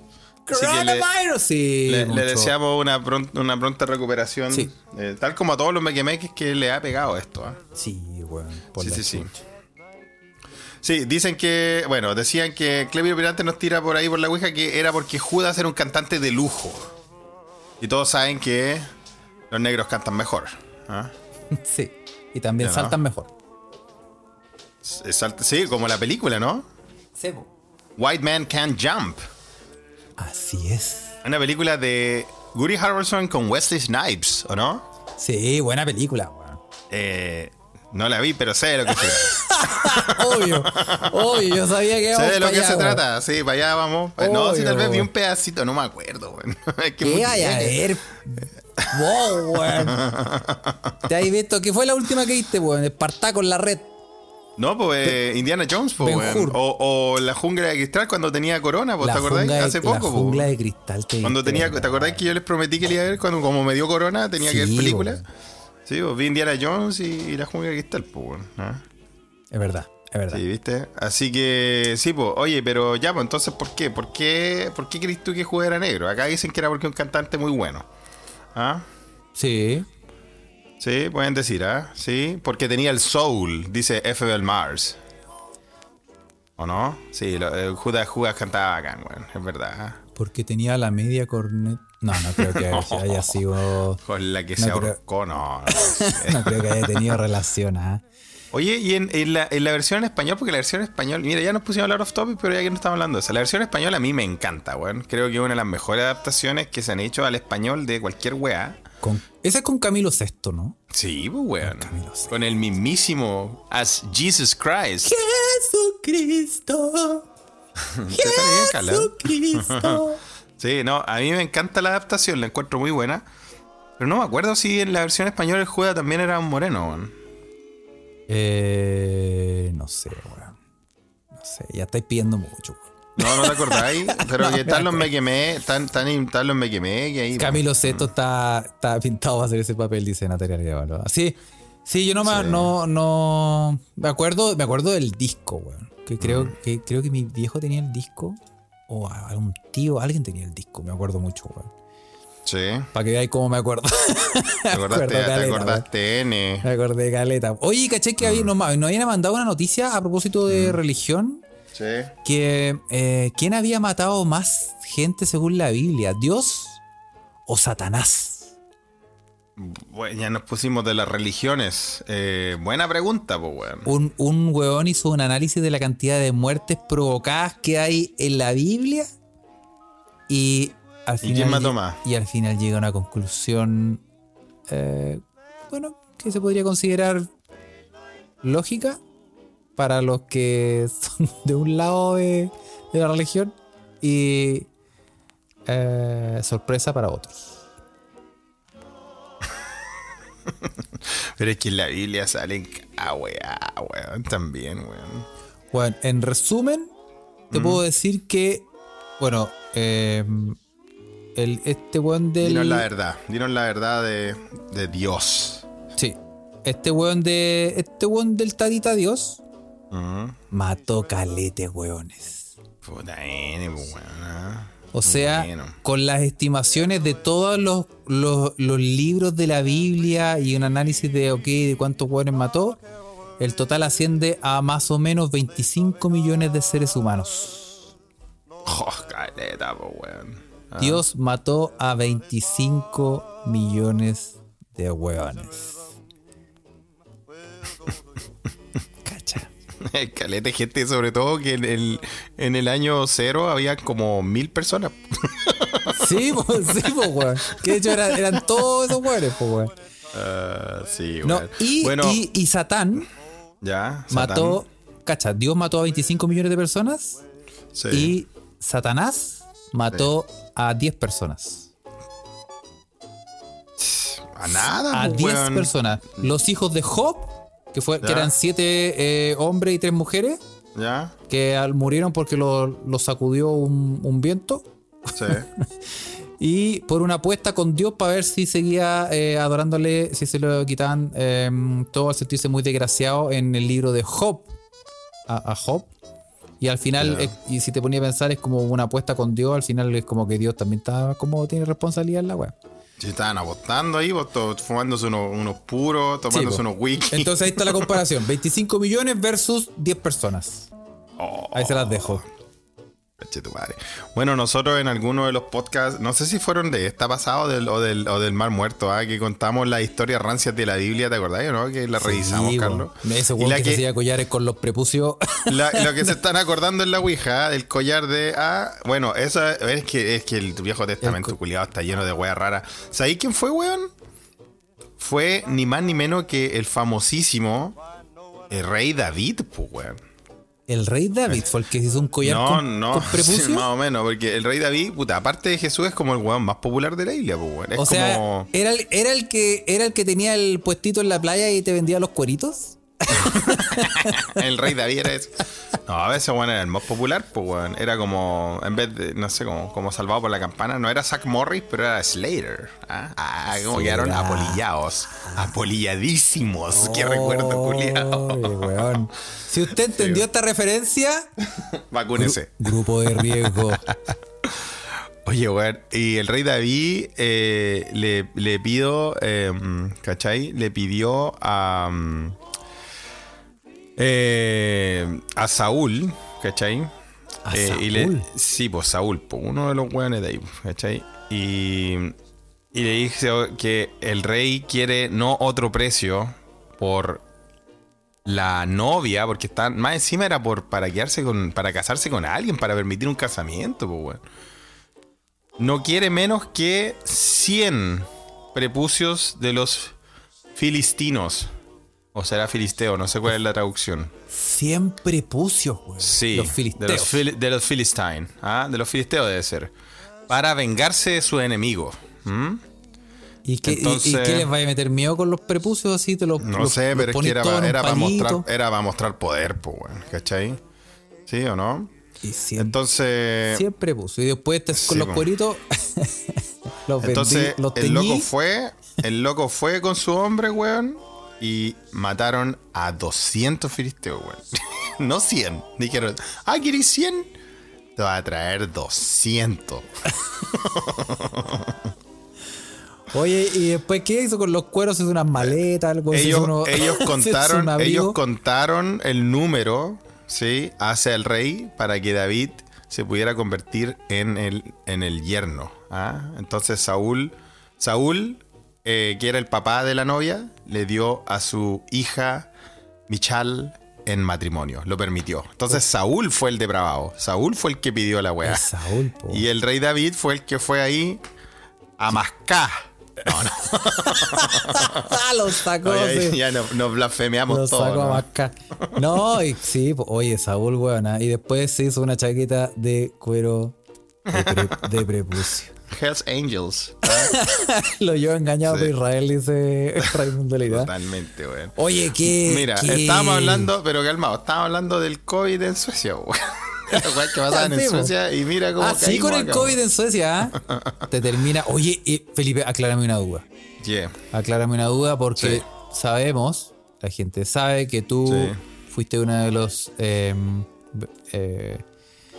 Speaker 1: Coronavirus, sí.
Speaker 2: le, deseamos una, pron- una pronta recuperación.
Speaker 1: Sí.
Speaker 2: Eh, tal como a todos los mequemeques que le ha pegado esto. ah.
Speaker 1: Sí, por
Speaker 2: Sí, sí, sí. Sí, dicen que, bueno, decían que Clevio Pirante nos tira por ahí por la Ouija que era porque Judas era un cantante de lujo. Y todos saben que los negros cantan mejor. ¿ah?
Speaker 1: sí. Y también saltan mejor.
Speaker 2: Sí, como la película, ¿no? White Man Can't Jump.
Speaker 1: Así es.
Speaker 2: Una película de Woody Harrelson con Wesley Snipes, ¿o no?
Speaker 1: Sí, buena película.
Speaker 2: Eh, no la vi, pero sé de lo que trata.
Speaker 1: Obvio, obvio, yo sabía que íbamos
Speaker 2: de lo que
Speaker 1: allá,
Speaker 2: se trata. Sí, para allá vamos. no, sí,
Speaker 1: Obvio,
Speaker 2: tal vez vi un pedacito, no me acuerdo, weón. Es que
Speaker 1: ¿Qué vaya a ver? Wow, weón. ¿Te has visto? ¿Qué fue la última que viste, weón? Espartaco en la red.
Speaker 2: No, pues eh, Indiana Jones, pues, weón. O, o la jungla de cristal cuando tenía corona, pues,
Speaker 1: la
Speaker 2: ¿te acordáis?
Speaker 1: de-
Speaker 2: Hace
Speaker 1: la
Speaker 2: poco, pues.
Speaker 1: jungla de cristal que
Speaker 2: Cuando tenía. ¿te acordáis que yo les prometí que le iba a ver cuando como me dio corona tenía que ver películas? Sí, pues vi Indiana Jones y, y la jungla de cristal, pues, weón. ¿ah?
Speaker 1: Es verdad, es verdad.
Speaker 2: Sí, ¿viste? Así que, sí, pues, oye, pero ya, pues, entonces, ¿por qué? ¿Por qué, ¿por qué crees tú que Judas era negro? Acá dicen que era porque un cantante muy bueno. ¿Ah?
Speaker 1: Sí.
Speaker 2: Sí, pueden decir, ¿ah? Sí, porque tenía el soul, dice F. Mars. ¿O no? Sí, lo- eh, Judas, Judas cantaba bacán, weón, es verdad. ¿ah?
Speaker 1: Porque tenía la media cornet. No, no creo que haya- haya sido.
Speaker 2: Con la que
Speaker 1: No
Speaker 2: se
Speaker 1: creo.
Speaker 2: ahorcó, no. no.
Speaker 1: No creo que haya tenido relación, ¿ah?
Speaker 2: Oye, y en, en la, en la versión en español, porque la versión en español, mira, ya nos pusimos a hablar off topic, pero ya que no estamos hablando de eso. La versión en español a mí me encanta, weón. Creo que es una de las mejores adaptaciones que se han hecho al español de cualquier weá.
Speaker 1: Con, esa es con Camilo VI, ¿no?
Speaker 2: Sí, pues, weón.
Speaker 1: Camilo Sesto.
Speaker 2: Con el mismísimo As Jesus Christ.
Speaker 1: Jesucristo. Jesucristo.
Speaker 2: Sí, no, a mí me encanta la adaptación, la encuentro muy buena. Pero no me acuerdo si en la versión española el Judas también era un moreno, weón.
Speaker 1: Eh, no sé, weón. No sé, ya estáis pidiendo mucho, weón.
Speaker 2: No, no te acordáis, pero
Speaker 1: No
Speaker 2: que tal los me quemé, tan, tan, tan los me quemé, que ahí.
Speaker 1: Camilo Seto está, está pintado para hacer ese papel, dice Natalia Arevalo. Sí, sí, yo no me,
Speaker 2: Sí.
Speaker 1: no, no. Me acuerdo, me acuerdo del disco, weón. Que creo,
Speaker 2: Mm.
Speaker 1: que creo que mi viejo tenía el disco. O algún tío, alguien tenía el disco, me acuerdo mucho, weón.
Speaker 2: Sí.
Speaker 1: Para que veáis cómo me acuerdo.
Speaker 2: Te acordaste,
Speaker 1: acuerdo
Speaker 2: te
Speaker 1: caleta,
Speaker 2: acordaste, N.
Speaker 1: Me acordé de caleta. Oye, caché que
Speaker 2: Mm.
Speaker 1: nos, nos habían mandado una noticia a propósito de religión.
Speaker 2: Sí.
Speaker 1: Que eh, ¿quién había matado más gente según la Biblia? ¿Dios o Satanás?
Speaker 2: Bueno, ya nos pusimos de las religiones. Eh, buena pregunta, pues, weón.
Speaker 1: Un, un weón hizo un análisis de la cantidad de muertes provocadas que hay en la Biblia y al
Speaker 2: ¿Y
Speaker 1: final,
Speaker 2: quién mató
Speaker 1: lle-
Speaker 2: más?
Speaker 1: y al final llega a una conclusión, eh, bueno, que se podría considerar lógica para los que son de un lado de, de la religión y eh, sorpresa para otros.
Speaker 2: Pero es que en la Biblia salen ah, weá, weón, también, weón.
Speaker 1: Bueno, en resumen, te puedo decir que, bueno, eh, el, este weón del...
Speaker 2: Dinos la verdad, dinos la verdad de, de Dios.
Speaker 1: Sí, este weón de... Este weón del Tadita Dios mató calete weones.
Speaker 2: Puta N, pues, weón.
Speaker 1: O sea,
Speaker 2: Bueno.
Speaker 1: con las estimaciones de todos los, los, los libros de la Biblia y un análisis de, ok, de cuántos weones mató, el total asciende a más o menos 25 millones de seres humanos.
Speaker 2: Oh, caleta, pues, weón. Ah.
Speaker 1: Dios mató a 25 millones de hueones. Cacha.
Speaker 2: Caleta gente, sobre todo que en el, en el año cero había como mil personas.
Speaker 1: Sí, pues, sí, pues, weón. Que de hecho era- eran todos esos hueones, pues, weón.
Speaker 2: Ah, sí,
Speaker 1: No, y,
Speaker 2: bueno,
Speaker 1: y, y Satán
Speaker 2: ya.
Speaker 1: mató, cacha, Dios mató a 25 millones de personas
Speaker 2: sí.
Speaker 1: y Satanás mató a 10 personas.
Speaker 2: A nada,
Speaker 1: A
Speaker 2: pues,
Speaker 1: 10
Speaker 2: weón.
Speaker 1: personas. Los hijos de Job, que, fue, que eran 7 hombres y 3 mujeres.
Speaker 2: Ya,
Speaker 1: que al- murieron porque lo, lo sacudió un, un viento
Speaker 2: sí.
Speaker 1: y por una apuesta con Dios para ver si seguía eh, adorándole, si se lo quitaban eh, todo al sentirse muy desgraciado en el libro de Job a, a Job. Y al final, eh, y si te ponía a pensar, es como una apuesta con Dios. Al final es como que Dios también está como tiene responsabilidad en la web.
Speaker 2: Sí, estaban apostando ahí, vos, fumándose unos, unos puros, tomándose unos whisky.
Speaker 1: Entonces ahí está la comparación. 25 millones versus 10 personas.
Speaker 2: Oh,
Speaker 1: Ahí se las dejo.
Speaker 2: Bueno, nosotros en alguno de los podcasts, no sé si fueron de esta pasada o del, o del, o del Mar Muerto, ¿ah? que contamos la historia rancias de la Biblia, ¿te acordás? o ¿no? Que la revisamos,
Speaker 1: Sí,
Speaker 2: Carlos.
Speaker 1: Ese
Speaker 2: Y la
Speaker 1: que,
Speaker 2: que-
Speaker 1: se hacía collares con los prepucios.
Speaker 2: La- lo que se están acordando en la Ouija, ¿ah? del collar de. Ah, bueno, eso es que, es que el viejo testamento
Speaker 1: El
Speaker 2: culiado está lleno de weas raras. ¿Sabéis quién fue, weón? Fue ni más ni menos que el famosísimo el rey David, pues, weón.
Speaker 1: El rey David fue el que hizo un collar
Speaker 2: No,
Speaker 1: con,
Speaker 2: no,
Speaker 1: con
Speaker 2: sí,
Speaker 1: prepucio.
Speaker 2: más o menos, porque el rey David, puta, aparte de Jesús, es como el weón más popular de la Biblia, pues, weón. Es
Speaker 1: o sea,
Speaker 2: como.
Speaker 1: era, el, era, el que, era el que tenía el puestito en la playa y te vendía los cueritos.
Speaker 2: El rey David era. No, a veces, weón, era el más popular, pues, weón. Era como, en vez de, no sé, como, como salvado por la campana, no era Zack Morris, pero era Slater. Ah, ah como quedaron
Speaker 1: Será.
Speaker 2: apolillados. Apolilladísimos. Qué recuerdo, culiado.
Speaker 1: Si usted entendió esta referencia,
Speaker 2: Vacúnese.
Speaker 1: grupo de riesgo.
Speaker 2: Oye, weón, y el rey David eh, le, le pido, eh, ¿cachai? Le pidió a, mm, eh, a Saúl, ¿cachai?
Speaker 1: ¿A
Speaker 2: Eh, y le-
Speaker 1: Saúl?
Speaker 2: sí, pues Saúl, pues, uno de los weones de ahí, ¿cachai? Y, y le dije que el rey quiere no otro precio por la novia, porque está, más encima era por para quedarse con, para casarse con alguien, para permitir un casamiento, pues weón. No quiere menos que 100 prepucios de los filistinos. O será filisteo, no sé cuál es la traducción.
Speaker 1: Siempre pucios, weón.
Speaker 2: Sí,
Speaker 1: Los
Speaker 2: de
Speaker 1: filisteos.
Speaker 2: los, fili- de los Philistine, ¿ah? de los filisteos debe ser. Para vengarse de su enemigo. ¿Mm?
Speaker 1: ¿Y, qué, y- y,
Speaker 2: Entonces-
Speaker 1: qué les vaya a meter miedo con los prepucios así? Te los,
Speaker 2: No
Speaker 1: los-
Speaker 2: sé, pero es que era, para mostrar, era para mostrar poder, pues, weón, ¿cachai? ¿Sí o no?
Speaker 1: Y siempre,
Speaker 2: Entonces,
Speaker 1: siempre puso. Y después te- con
Speaker 2: sí,
Speaker 1: los cueritos los vendí,
Speaker 2: entonces
Speaker 1: los
Speaker 2: el loco fue, el loco fue con su hombre, weón, y mataron a 200 filisteos, weón. no 100. Dijeron, ah, ¿quieres 100? Te va a traer 200.
Speaker 1: Oye, ¿y después qué hizo con los cueros? ¿Hizo unas maletas? Algo ¿Se hizo
Speaker 2: ellos,
Speaker 1: uno-
Speaker 2: ellos contaron, ellos contaron el número, ¿sí? Hacia el rey para que David se pudiera convertir en el, en el yerno. ¿ah? Entonces Saúl, Saúl, eh, que era el papá de la novia, le dio a su hija Michal en matrimonio, lo permitió. Entonces Saúl fue el depravado, Saúl fue el que pidió la weá.
Speaker 1: Saúl, po.
Speaker 2: Y el rey David fue el que fue ahí a mascar. No, no.
Speaker 1: Los sacó.
Speaker 2: Oye,
Speaker 1: sí.
Speaker 2: ya nos, nos blasfemeamos
Speaker 1: Los
Speaker 2: todos.
Speaker 1: sacó a
Speaker 2: ¿no?
Speaker 1: mascar. No, y sí, oye, Saúl, weón. Y después se hizo una chaqueta de cuero de, pre- de prepucio.
Speaker 2: Hells Angels.
Speaker 1: Lo yo engañado
Speaker 2: Sí.
Speaker 1: por Israel, dice Raimundo Lira.
Speaker 2: Totalmente, weón.
Speaker 1: Oye, ¿qué?
Speaker 2: Mira,
Speaker 1: qué-
Speaker 2: estábamos hablando, pero calmado, estábamos hablando del COVID en Suecia, weón. Que pasaban en. Suecia y mira cómo
Speaker 1: Ah, sí,
Speaker 2: caímos
Speaker 1: con el
Speaker 2: acá,
Speaker 1: COVID en Suecia, ¿ah? Te termina. Oye, eh, Felipe, aclárame una duda.
Speaker 2: Yeah.
Speaker 1: Aclárame una duda porque
Speaker 2: Sí.
Speaker 1: sabemos, la gente sabe que tú
Speaker 2: Sí.
Speaker 1: fuiste uno de los eh, eh,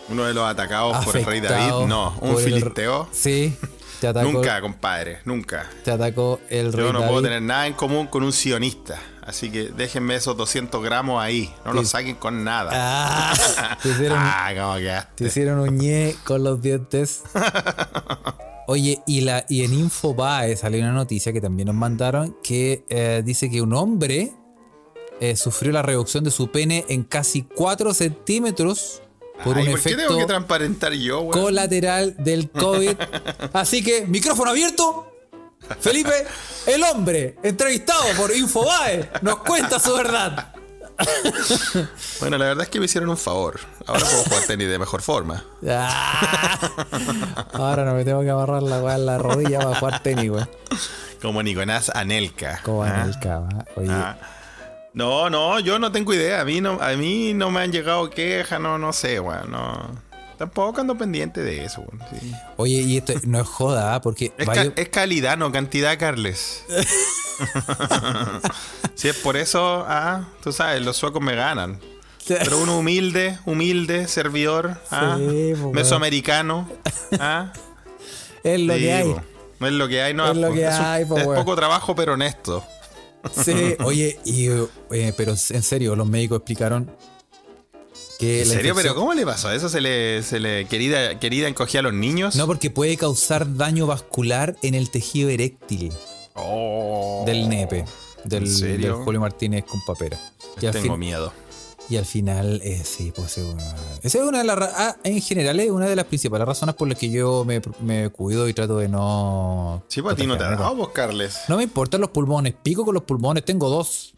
Speaker 2: Uno de los atacados por el rey David. No, un
Speaker 1: el-
Speaker 2: filisteo.
Speaker 1: Sí, te atacó,
Speaker 2: Nunca, compadre, nunca.
Speaker 1: te atacó el rey
Speaker 2: Yo no
Speaker 1: David.
Speaker 2: puedo tener nada en común con un sionista. Así que déjenme esos 200 gramos ahí. No los saquen con nada.
Speaker 1: Ah, te hicieron,
Speaker 2: Ah, cómo
Speaker 1: te hicieron un ñe con los dientes. Oye, y, la, y en Infobae salió una noticia que también nos mandaron que eh, dice que un hombre eh, sufrió la reducción de su pene en casi 4 centímetros por
Speaker 2: Ay,
Speaker 1: un
Speaker 2: ¿Por qué
Speaker 1: efecto
Speaker 2: tengo que transparentar yo, weón?
Speaker 1: colateral del COVID. Así que, micrófono abierto. Felipe, el hombre entrevistado por Infobae, nos cuenta su verdad.
Speaker 2: Bueno, la verdad es que me hicieron un favor. Ahora puedo jugar tenis de mejor forma.
Speaker 1: Ah. Ahora no me tengo que amarrar la weá en la rodilla para jugar tenis, weón.
Speaker 2: Como Nicolás Anelka.
Speaker 1: Como
Speaker 2: Ah,
Speaker 1: el cama. Oye,
Speaker 2: ah. No, no, yo no tengo idea. A mí no, a mí no me han llegado quejas, no, no sé, weón. No. Tampoco ando pendiente de eso, weón. sí.
Speaker 1: oye, y esto no es joda, ¿ah? porque
Speaker 2: Es,
Speaker 1: varios-
Speaker 2: ca- es calidad, no cantidad, Carles. si es por eso, ah, tú sabes, los suecos me ganan. Pero uno humilde, humilde, servidor, ah,
Speaker 1: Sí, weón.
Speaker 2: mesoamericano, ah,
Speaker 1: es lo
Speaker 2: sí,
Speaker 1: que hay.
Speaker 2: po. Es lo que hay, no.
Speaker 1: Es lo que
Speaker 2: un-
Speaker 1: hay, po,
Speaker 2: es
Speaker 1: weón.
Speaker 2: poco trabajo, pero honesto.
Speaker 1: Sí, oye, y, eh, pero en serio, los médicos explicaron que
Speaker 2: ¿En serio? ¿Pero cómo le pasó? ¿Eso se le, se le querida, querida encogía a los niños?
Speaker 1: No, porque puede causar daño vascular en el tejido eréctil
Speaker 2: Oh.
Speaker 1: del nepe, del, del Julio Martínez con papera.
Speaker 2: Tengo
Speaker 1: fin-
Speaker 2: miedo.
Speaker 1: Y al final, eh, sí, pues es una- esa es una de las ah, en general es una de las principales razones por las que yo me, me cuido y trato de no.
Speaker 2: Sí, pues a ti no te ha
Speaker 1: protegerme,
Speaker 2: dado, vos, Carles.
Speaker 1: No me importan los pulmones, pico con los pulmones, tengo dos.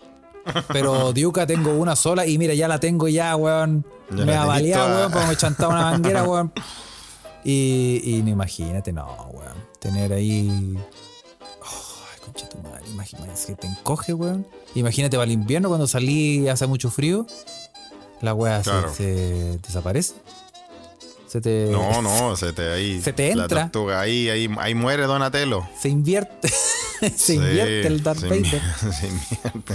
Speaker 1: Pero Diuca tengo una sola y mira, ya la tengo ya, weón.
Speaker 2: Ya
Speaker 1: me baleado,
Speaker 2: toda.
Speaker 1: weón, porque me he chantado una manguera, weón. Y, y no imagínate, no, weón. Tener ahí. Ay, concha tu madre, imagínate que te encoge, weón. Imagínate para el invierno cuando salí y hace mucho frío. La weá se-
Speaker 2: Claro.
Speaker 1: se, desaparece. Se te.
Speaker 2: No, no, se te ahí.
Speaker 1: Se te
Speaker 2: la
Speaker 1: entra.
Speaker 2: tortuga, ahí, ahí, ahí muere Donatello.
Speaker 1: Se invierte. se
Speaker 2: Sí,
Speaker 1: invierte el Darth
Speaker 2: se
Speaker 1: Vader.
Speaker 2: se invierte.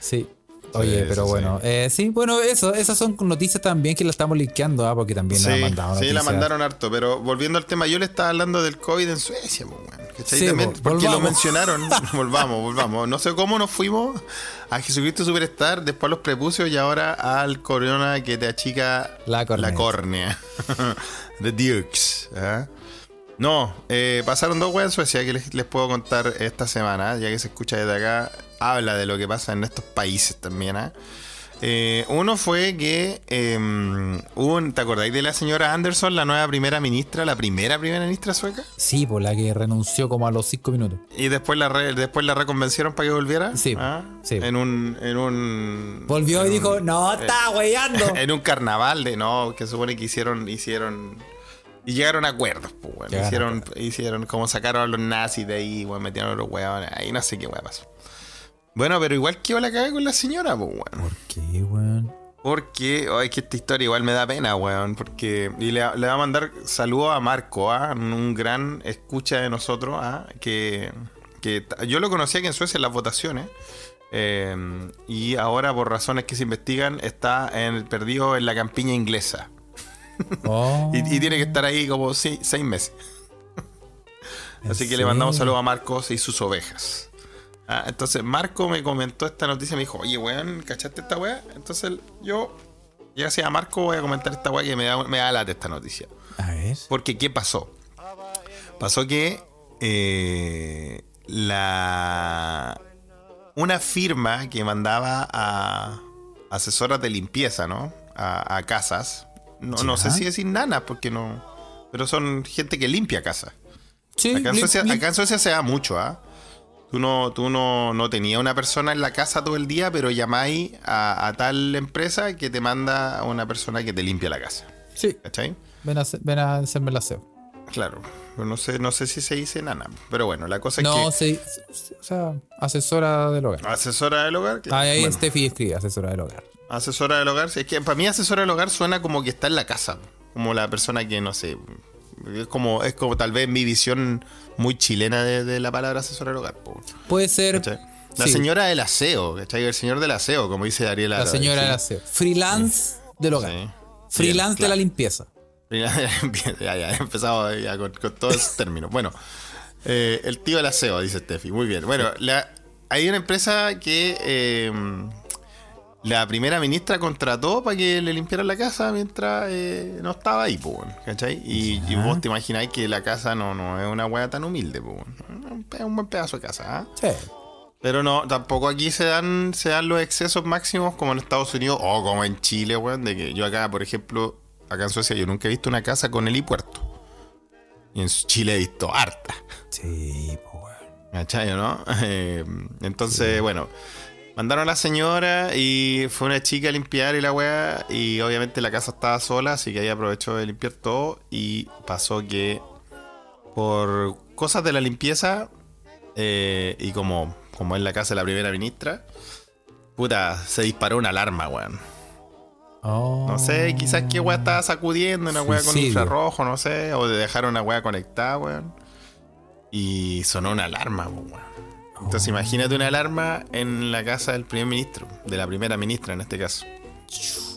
Speaker 1: Sí. Oye,
Speaker 2: Sí,
Speaker 1: pero
Speaker 2: sí,
Speaker 1: bueno, eh, sí, bueno, eso, esas son noticias también que la estamos linkeando, ¿ah? porque también nos han
Speaker 2: Sí, sí, la mandaron harto, pero volviendo al tema, yo le estaba hablando del COVID en Suecia, pues.
Speaker 1: Sí,
Speaker 2: También,
Speaker 1: po,
Speaker 2: porque lo mencionaron, volvamos, volvamos. No sé cómo nos fuimos a Jesucristo Superstar, después a los prepucios y ahora al corona que te achica
Speaker 1: La córnea.
Speaker 2: córnea. The Dukes. ¿ah? No, eh, pasaron dos weas en Suecia que les, les puedo contar esta semana, ya que se escucha desde acá, habla de lo que pasa en estos países también. ¿ah? Eh, uno fue que eh, hubo un- ¿te acordáis de la señora Anderson, la nueva primera ministra, la primera primera ministra sueca?
Speaker 1: Sí, por la que renunció como a los cinco minutos.
Speaker 2: Y después la re- después la reconvencieron para que volviera.
Speaker 1: Sí,
Speaker 2: ¿ah?
Speaker 1: sí.
Speaker 2: En un, en un
Speaker 1: Volvió y dijo,
Speaker 2: un-
Speaker 1: no, está weyando.
Speaker 2: en un carnaval de no, que supone que hicieron, hicieron y llegaron a acuerdos, pues,
Speaker 1: a
Speaker 2: hicieron, hicieron como sacaron a los nazis de ahí, weón, metieron a los weones, ahí no sé qué weón pasó. Bueno, pero igual que la cagué con la señora, pues, weón.
Speaker 1: ¿Por qué, weón?
Speaker 2: Porque, ay, que esta historia igual me da pena, weón. Porque, y le, le va a mandar saludos a Marco, ¿ah? un gran escucha de nosotros, ¿ah? que, que yo lo conocía que en Suecia en las votaciones. eh, y ahora, por razones que se investigan, está en, perdido en la campiña inglesa.
Speaker 1: Oh.
Speaker 2: Y, y tiene que estar ahí como si- seis meses. Así que le mandamos saludos a Marcos y sus ovejas. Ah, entonces Marco me comentó esta noticia me dijo, oye, weón, ¿cachaste esta weá? Entonces yo, ya sea Marco, voy a comentar esta weá que me da, me da lata esta noticia.
Speaker 1: A ver.
Speaker 2: Porque, ¿qué pasó? Pasó que eh, la una firma que mandaba a asesoras de limpieza, ¿no? A, a casas. No, no sé si decir nanas, porque no. Pero son gente que limpia casas.
Speaker 1: Sí,
Speaker 2: Acá en Suecia, acá en Suecia se da mucho, ¿ah? Tú no, tú no, no tenías una persona en la casa todo el día, pero llamáis a, a tal empresa que te manda a una persona que te limpia la casa.
Speaker 1: sí.
Speaker 2: ¿Cachai?
Speaker 1: Ven a, ven a hacerme el aseo.
Speaker 2: Claro, no sé, no sé si se dice nana. Pero bueno, la cosa es
Speaker 1: No,
Speaker 2: que.
Speaker 1: sí, sí, o sea, asesora del hogar.
Speaker 2: Asesora del hogar. que-
Speaker 1: Ahí,
Speaker 2: bueno,
Speaker 1: Steffi escribe, asesora del hogar.
Speaker 2: Asesora del hogar. Es que para mí, asesora del hogar suena como que está en la casa. Como la persona que, no sé. Es como, es como tal vez mi visión muy chilena de, de la palabra asesora del hogar.
Speaker 1: Puede ser
Speaker 2: ¿cachai? La
Speaker 1: sí,
Speaker 2: señora del aseo, ¿cachai? El señor del aseo, como dice Dariela.
Speaker 1: la señora del aseo. Freelance del hogar.
Speaker 2: Sí.
Speaker 1: Freelance
Speaker 2: Bien,
Speaker 1: de la
Speaker 2: claro.
Speaker 1: limpieza.
Speaker 2: ya, ya, he empezado ya con, con todos esos términos. Bueno, eh, el tío del aseo, dice Steffi. Muy bien. Bueno, la- hay una empresa que eh, la primera ministra contrató para que le limpiaran la casa mientras eh, no estaba ahí, bueno, ¿cachai? Y, y vos te imagináis que la casa no, no es una hueá tan humilde, bueno. es un buen pedazo de casa, ¿ah?
Speaker 1: Sí.
Speaker 2: Pero no, tampoco aquí se dan, se dan los excesos máximos como en Estados Unidos o como en Chile, weón. De que yo acá, por ejemplo, acá en Suecia, yo nunca he visto una casa con helipuerto. Y en Chile he visto harta.
Speaker 1: Sí, pues, weón.
Speaker 2: ¿Cachai, no? Eh, entonces, bueno, mandaron a la señora y fue una chica a limpiar y la weá. Y obviamente la casa estaba sola, así que ahí aprovechó de limpiar todo. Y pasó que por cosas de la limpieza eh, y como, como es la casa de la primera ministra, puta, se disparó una alarma, weón.
Speaker 1: Oh.
Speaker 2: No sé, quizás qué weá estaba sacudiendo, una weá con infrarrojo, no sé, o de dejar una weá conectada, weón. Y sonó una alarma, weón. Entonces imagínate una alarma en la casa del primer ministro, de la primera ministra en este caso.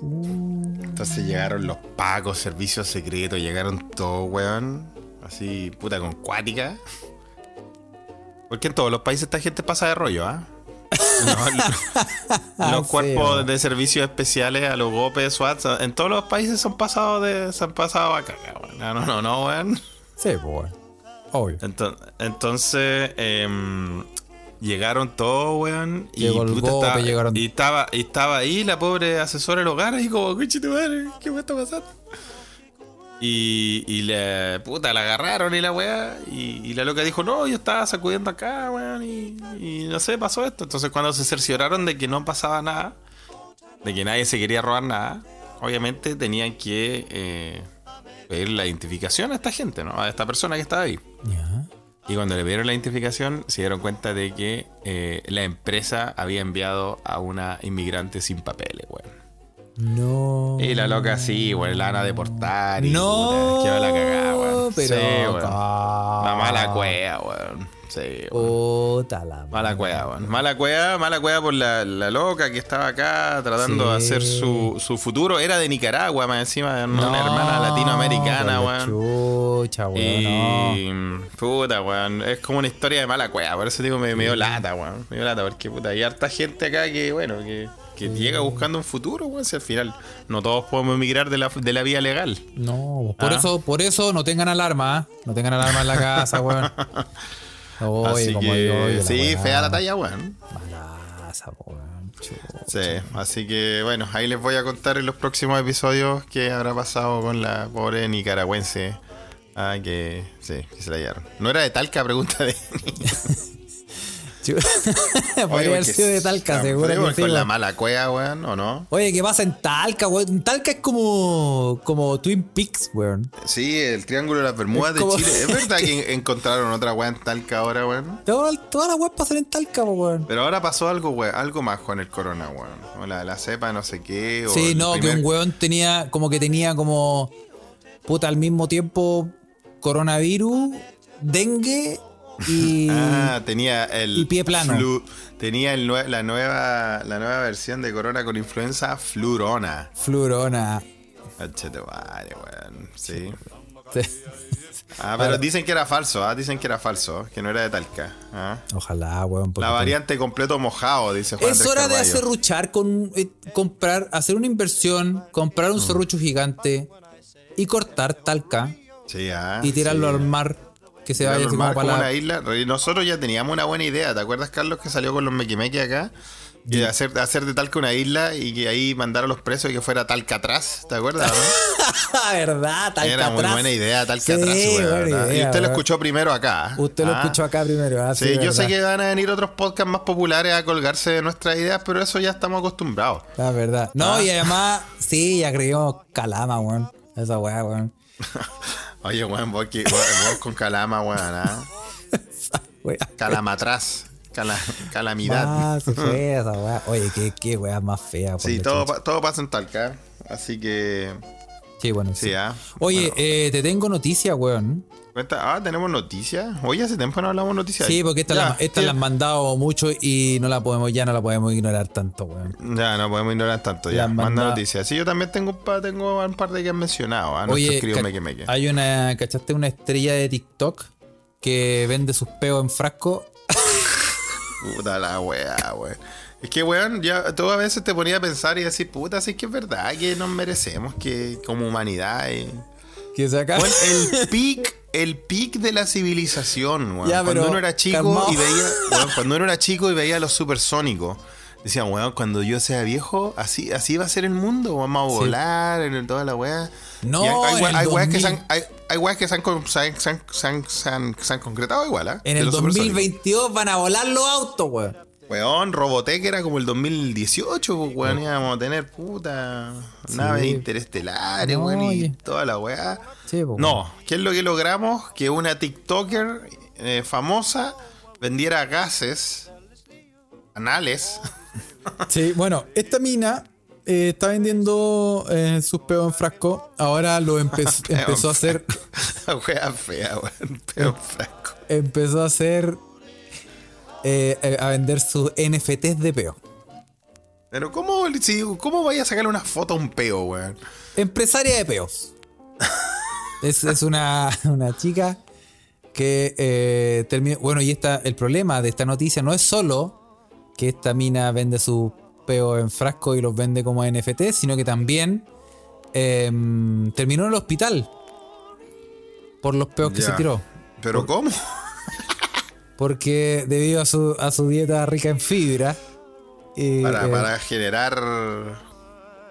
Speaker 2: Entonces llegaron los pacos, servicios secretos, llegaron todos, weón. Así, puta, con cuática. Porque en todos los países esta gente pasa de rollo, ¿ah? No, los
Speaker 1: Sí,
Speaker 2: cuerpos
Speaker 1: weón.
Speaker 2: de servicios especiales a los GOPE, SWAT, en todos los países son pasados de. se han pasado a cagar, weón. No, no, no, no, weón.
Speaker 1: Sí, pues, weón. Obvio.
Speaker 2: Enton- Entonces, em, llegaron todos, weón. Y,
Speaker 1: Llegó el
Speaker 2: puta,
Speaker 1: golpe,
Speaker 2: estaba,
Speaker 1: llegaron-
Speaker 2: y, estaba, y estaba ahí la pobre asesora del hogar, y como, tu madre, ¿qué me está pasando? Y, y le, puta, la agarraron y la weá. Y, y la loca dijo, no, yo estaba sacudiendo acá, weón. Y, y no sé, pasó esto. Entonces, cuando se cercioraron de que no pasaba nada, de que nadie se quería robar nada, obviamente tenían que eh, pedir la identificación a esta gente, ¿no? A esta persona que estaba ahí.
Speaker 1: Ya.
Speaker 2: Y cuando le pidieron la identificación, se dieron cuenta de que eh, la empresa había enviado a una inmigrante sin papeles, weón.
Speaker 1: No.
Speaker 2: Y la loca sí, weón, la van a deportar. Y,
Speaker 1: No.
Speaker 2: puta, la cagada, weón.
Speaker 1: Pero.
Speaker 2: Sí, weón. La mala cueva, weón. Sí.
Speaker 1: Puta la
Speaker 2: Mala cueva, weón. Mala cueva, mala cueva por la, la loca que estaba acá tratando de hacer su, su futuro. Era de Nicaragua, más encima, de una
Speaker 1: No,
Speaker 2: hermana latinoamericana, weón.
Speaker 1: Chucha, weón. no.
Speaker 2: Y puta, weón. Es como una historia de mala cueva. Por eso digo, me, me dio lata, weón. Me dio lata, porque puta, hay harta gente acá que, bueno, que, que llega buscando un futuro, weón. Si al final no todos podemos emigrar de la, de la vía legal.
Speaker 1: No, por
Speaker 2: Ah.
Speaker 1: eso, por eso no tengan alarma, ¿ah? No tengan alarma en la casa, weón. Oye,
Speaker 2: así
Speaker 1: como
Speaker 2: que,
Speaker 1: la
Speaker 2: sí,
Speaker 1: weá,
Speaker 2: fea la talla, weón.
Speaker 1: Malaza, weón.
Speaker 2: Sí, así que bueno, ahí les voy a contar en los próximos episodios qué habrá pasado con la pobre nicaragüense. Ah, que sí, que se la llevaron. No era de Talca, pregunta de.
Speaker 1: Podría
Speaker 2: Oye,
Speaker 1: haber sido de Talca, seguro sí,
Speaker 2: Con la
Speaker 1: weón.
Speaker 2: mala cueva, weón, ¿o no?
Speaker 1: Oye, ¿qué pasa en Talca, weón? Talca es como, como Twin Peaks, weón.
Speaker 2: Sí, el Triángulo de las Bermudas de Chile. Es verdad que encontraron otra weá en Talca ahora, weón.
Speaker 1: Todo- Todas las weas pasan en Talca, weón.
Speaker 2: Pero ahora pasó algo, weón, algo más con el corona, weón. O la, la cepa, no sé qué. o
Speaker 1: Sí, no, que un weón tenía, como que tenía como, puta, al mismo tiempo coronavirus, dengue y...
Speaker 2: Ah, tenía el.
Speaker 1: y pie plano.
Speaker 2: flu- tenía el la, nueva, la nueva versión de Corona con influenza flurona.
Speaker 1: Flurona.
Speaker 2: Madre, weón. Sí.
Speaker 1: Sí.
Speaker 2: Ah, pero dicen que era falso, ah, dicen que era falso, que no era de Talca. ah.
Speaker 1: Ojalá, weón.
Speaker 2: La variante completo mojado, dice Juan
Speaker 1: Es hora de
Speaker 2: Carballo.
Speaker 1: acerruchar con eh, comprar, hacer una inversión, comprar un
Speaker 2: Mm.
Speaker 1: serrucho gigante y cortar Talca
Speaker 2: Sí, ah,
Speaker 1: y tirarlo
Speaker 2: sí.
Speaker 1: al mar. Que se vaya así como para la-
Speaker 2: una isla. Nosotros ya teníamos una buena idea. ¿Te acuerdas, Carlos, que salió con los mequimeques acá? Y de hacer, de hacer de Talca una isla y que ahí mandar a los presos y que fuera Talca atrás. ¿Te acuerdas? no?
Speaker 1: ¿Verdad? Talca
Speaker 2: Era muy
Speaker 1: atrás.
Speaker 2: buena idea Talca
Speaker 1: Sí,
Speaker 2: atrás. Y usted lo escuchó primero acá.
Speaker 1: Usted lo
Speaker 2: Ah.
Speaker 1: escuchó acá primero. ah,
Speaker 2: Sí,
Speaker 1: sí,
Speaker 2: yo sé que van a venir otros podcasts más populares a colgarse de nuestras ideas, pero eso ya estamos acostumbrados.
Speaker 1: La verdad. No,
Speaker 2: Ah.
Speaker 1: y además, sí, ya creímos calama, weón. Esa weá, weón.
Speaker 2: Oye, weón, vos, con calama, weón, ¿ah?
Speaker 1: Weá.
Speaker 2: Calama atrás. Cala- calamidad.
Speaker 1: Ah, se fue esa weá. Oye, qué, qué weá más fea.
Speaker 2: Sí, todo, pa- todo pasa en Talca. Así que.
Speaker 1: Sí, bueno, sí.
Speaker 2: Sí, ah.
Speaker 1: Oye,
Speaker 2: Bueno,
Speaker 1: eh, te tengo noticias, weón.
Speaker 2: cuenta- ah, tenemos noticias. Oye, hace tiempo no hablamos noticias.
Speaker 1: Sí, porque estas las esta
Speaker 2: sí.
Speaker 1: la han mandado mucho y no la podemos, ya no la podemos ignorar tanto, weón.
Speaker 2: Ya, no podemos ignorar tanto. Ya, manda
Speaker 1: mandado-
Speaker 2: noticias. Sí, yo también tengo un par, tengo un par de que han mencionado. A nuestro
Speaker 1: Oye,
Speaker 2: Meque Meque.
Speaker 1: hay una, ¿cachaste? Una estrella de TikTok que vende sus peos en frasco.
Speaker 2: Puta la weá, weón. Es que, weón, ya tú a veces te ponía a pensar y decir, puta, sí que es verdad que nos merecemos que como humanidad. eh.
Speaker 1: Que se
Speaker 2: el pic, el pic de la civilización, weón.
Speaker 1: Ya,
Speaker 2: cuando uno era chico y veía, weón, cuando uno era chico y veía a los supersónicos. Decían, weón, cuando yo sea viejo, así, así va a ser el mundo, vamos a
Speaker 1: Sí.
Speaker 2: volar en el- toda la weá.
Speaker 1: No,
Speaker 2: Y hay, hay, weas que se
Speaker 1: 2000.
Speaker 2: han, hay, hay weas que se han, con- se han, se han- se han- se han- se han concretado igual, ¿ah?
Speaker 1: En el
Speaker 2: los supersónicos.
Speaker 1: 2022 van a volar los autos, weón.
Speaker 2: Weón, Robotech era como el 2018, pues, weón, íbamos a tener puta naves interestelares,
Speaker 1: No,
Speaker 2: weón, y toda la weá.
Speaker 1: Sí, pues,
Speaker 2: No, ¿qué es lo que logramos? Que una TikToker eh, famosa vendiera gases anales.
Speaker 1: Sí, bueno, esta mina eh, está vendiendo eh, sus peos en frasco. Ahora lo empe- empezó a hacer.
Speaker 2: La wea fea, weón, pero franco.
Speaker 1: Empezó a hacer. Eh, a vender sus NFTs de peo.
Speaker 2: Pero ¿cómo, si, ¿cómo vaya a sacarle una foto a un peo, weón?
Speaker 1: Empresaria de peos. es, es una, una chica que eh, terminó. Bueno, y esta, el problema de esta noticia no es solo que esta mina vende sus peos en frasco y los vende como NFT, sino que también em, terminó en el hospital por los peos que se tiró.
Speaker 2: ¿Pero cómo?
Speaker 1: Porque debido a su, a su dieta rica en fibra. eh,
Speaker 2: Para,
Speaker 1: eh,
Speaker 2: para generar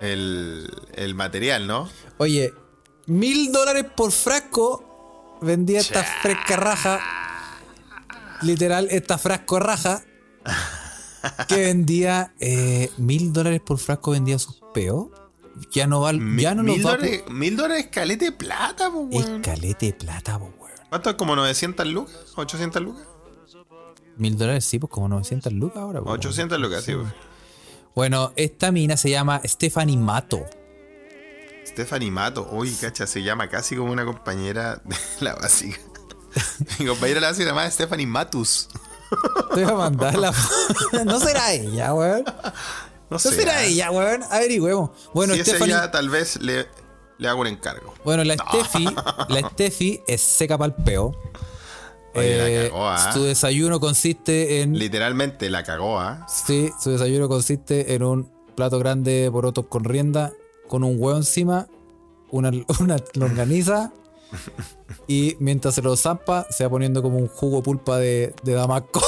Speaker 2: el, el material, ¿no?
Speaker 1: Oye, mil dólares por frasco vendía esta fresca raja. Literal, esta frasco raja. Que vendía eh, mil dólares por frasco vendía sus peos. Ya no va, ya no nos
Speaker 2: mil, dólares, mil dólares calete de plata, po,
Speaker 1: Es
Speaker 2: weón.
Speaker 1: calete de plata, po, weón.
Speaker 2: ¿Cuánto es? ¿Como 900 lucas? ¿800 lucas?
Speaker 1: Mil dólares, sí, pues como 900 lucas ahora, weón.
Speaker 2: 800 lucas, sí. weón.
Speaker 1: Bueno, esta mina se llama Stephanie Mato.
Speaker 2: Stephanie Mato, uy, cacha, se llama casi como una compañera de la básica. Mi compañera de la básica se llama Stephanie Matus.
Speaker 1: Te voy a mandar la No será ella, weón.
Speaker 2: No
Speaker 1: será ella, weón. Averigüemos. Bueno,
Speaker 2: si es
Speaker 1: Stephanie.
Speaker 2: ella, tal vez le, le hago un encargo.
Speaker 1: Bueno, la Steffi, la Steffi es seca pa'l peo.
Speaker 2: Oye, la
Speaker 1: Eh,
Speaker 2: cagó, ¿ah?
Speaker 1: Su desayuno consiste en.
Speaker 2: Literalmente la cagó, ¿ah?
Speaker 1: Sí, su desayuno consiste en un plato grande de porotos con rienda, con un huevo encima, una, una longaniza. Y mientras se lo zampa, se va poniendo como un jugo pulpa de, de damasco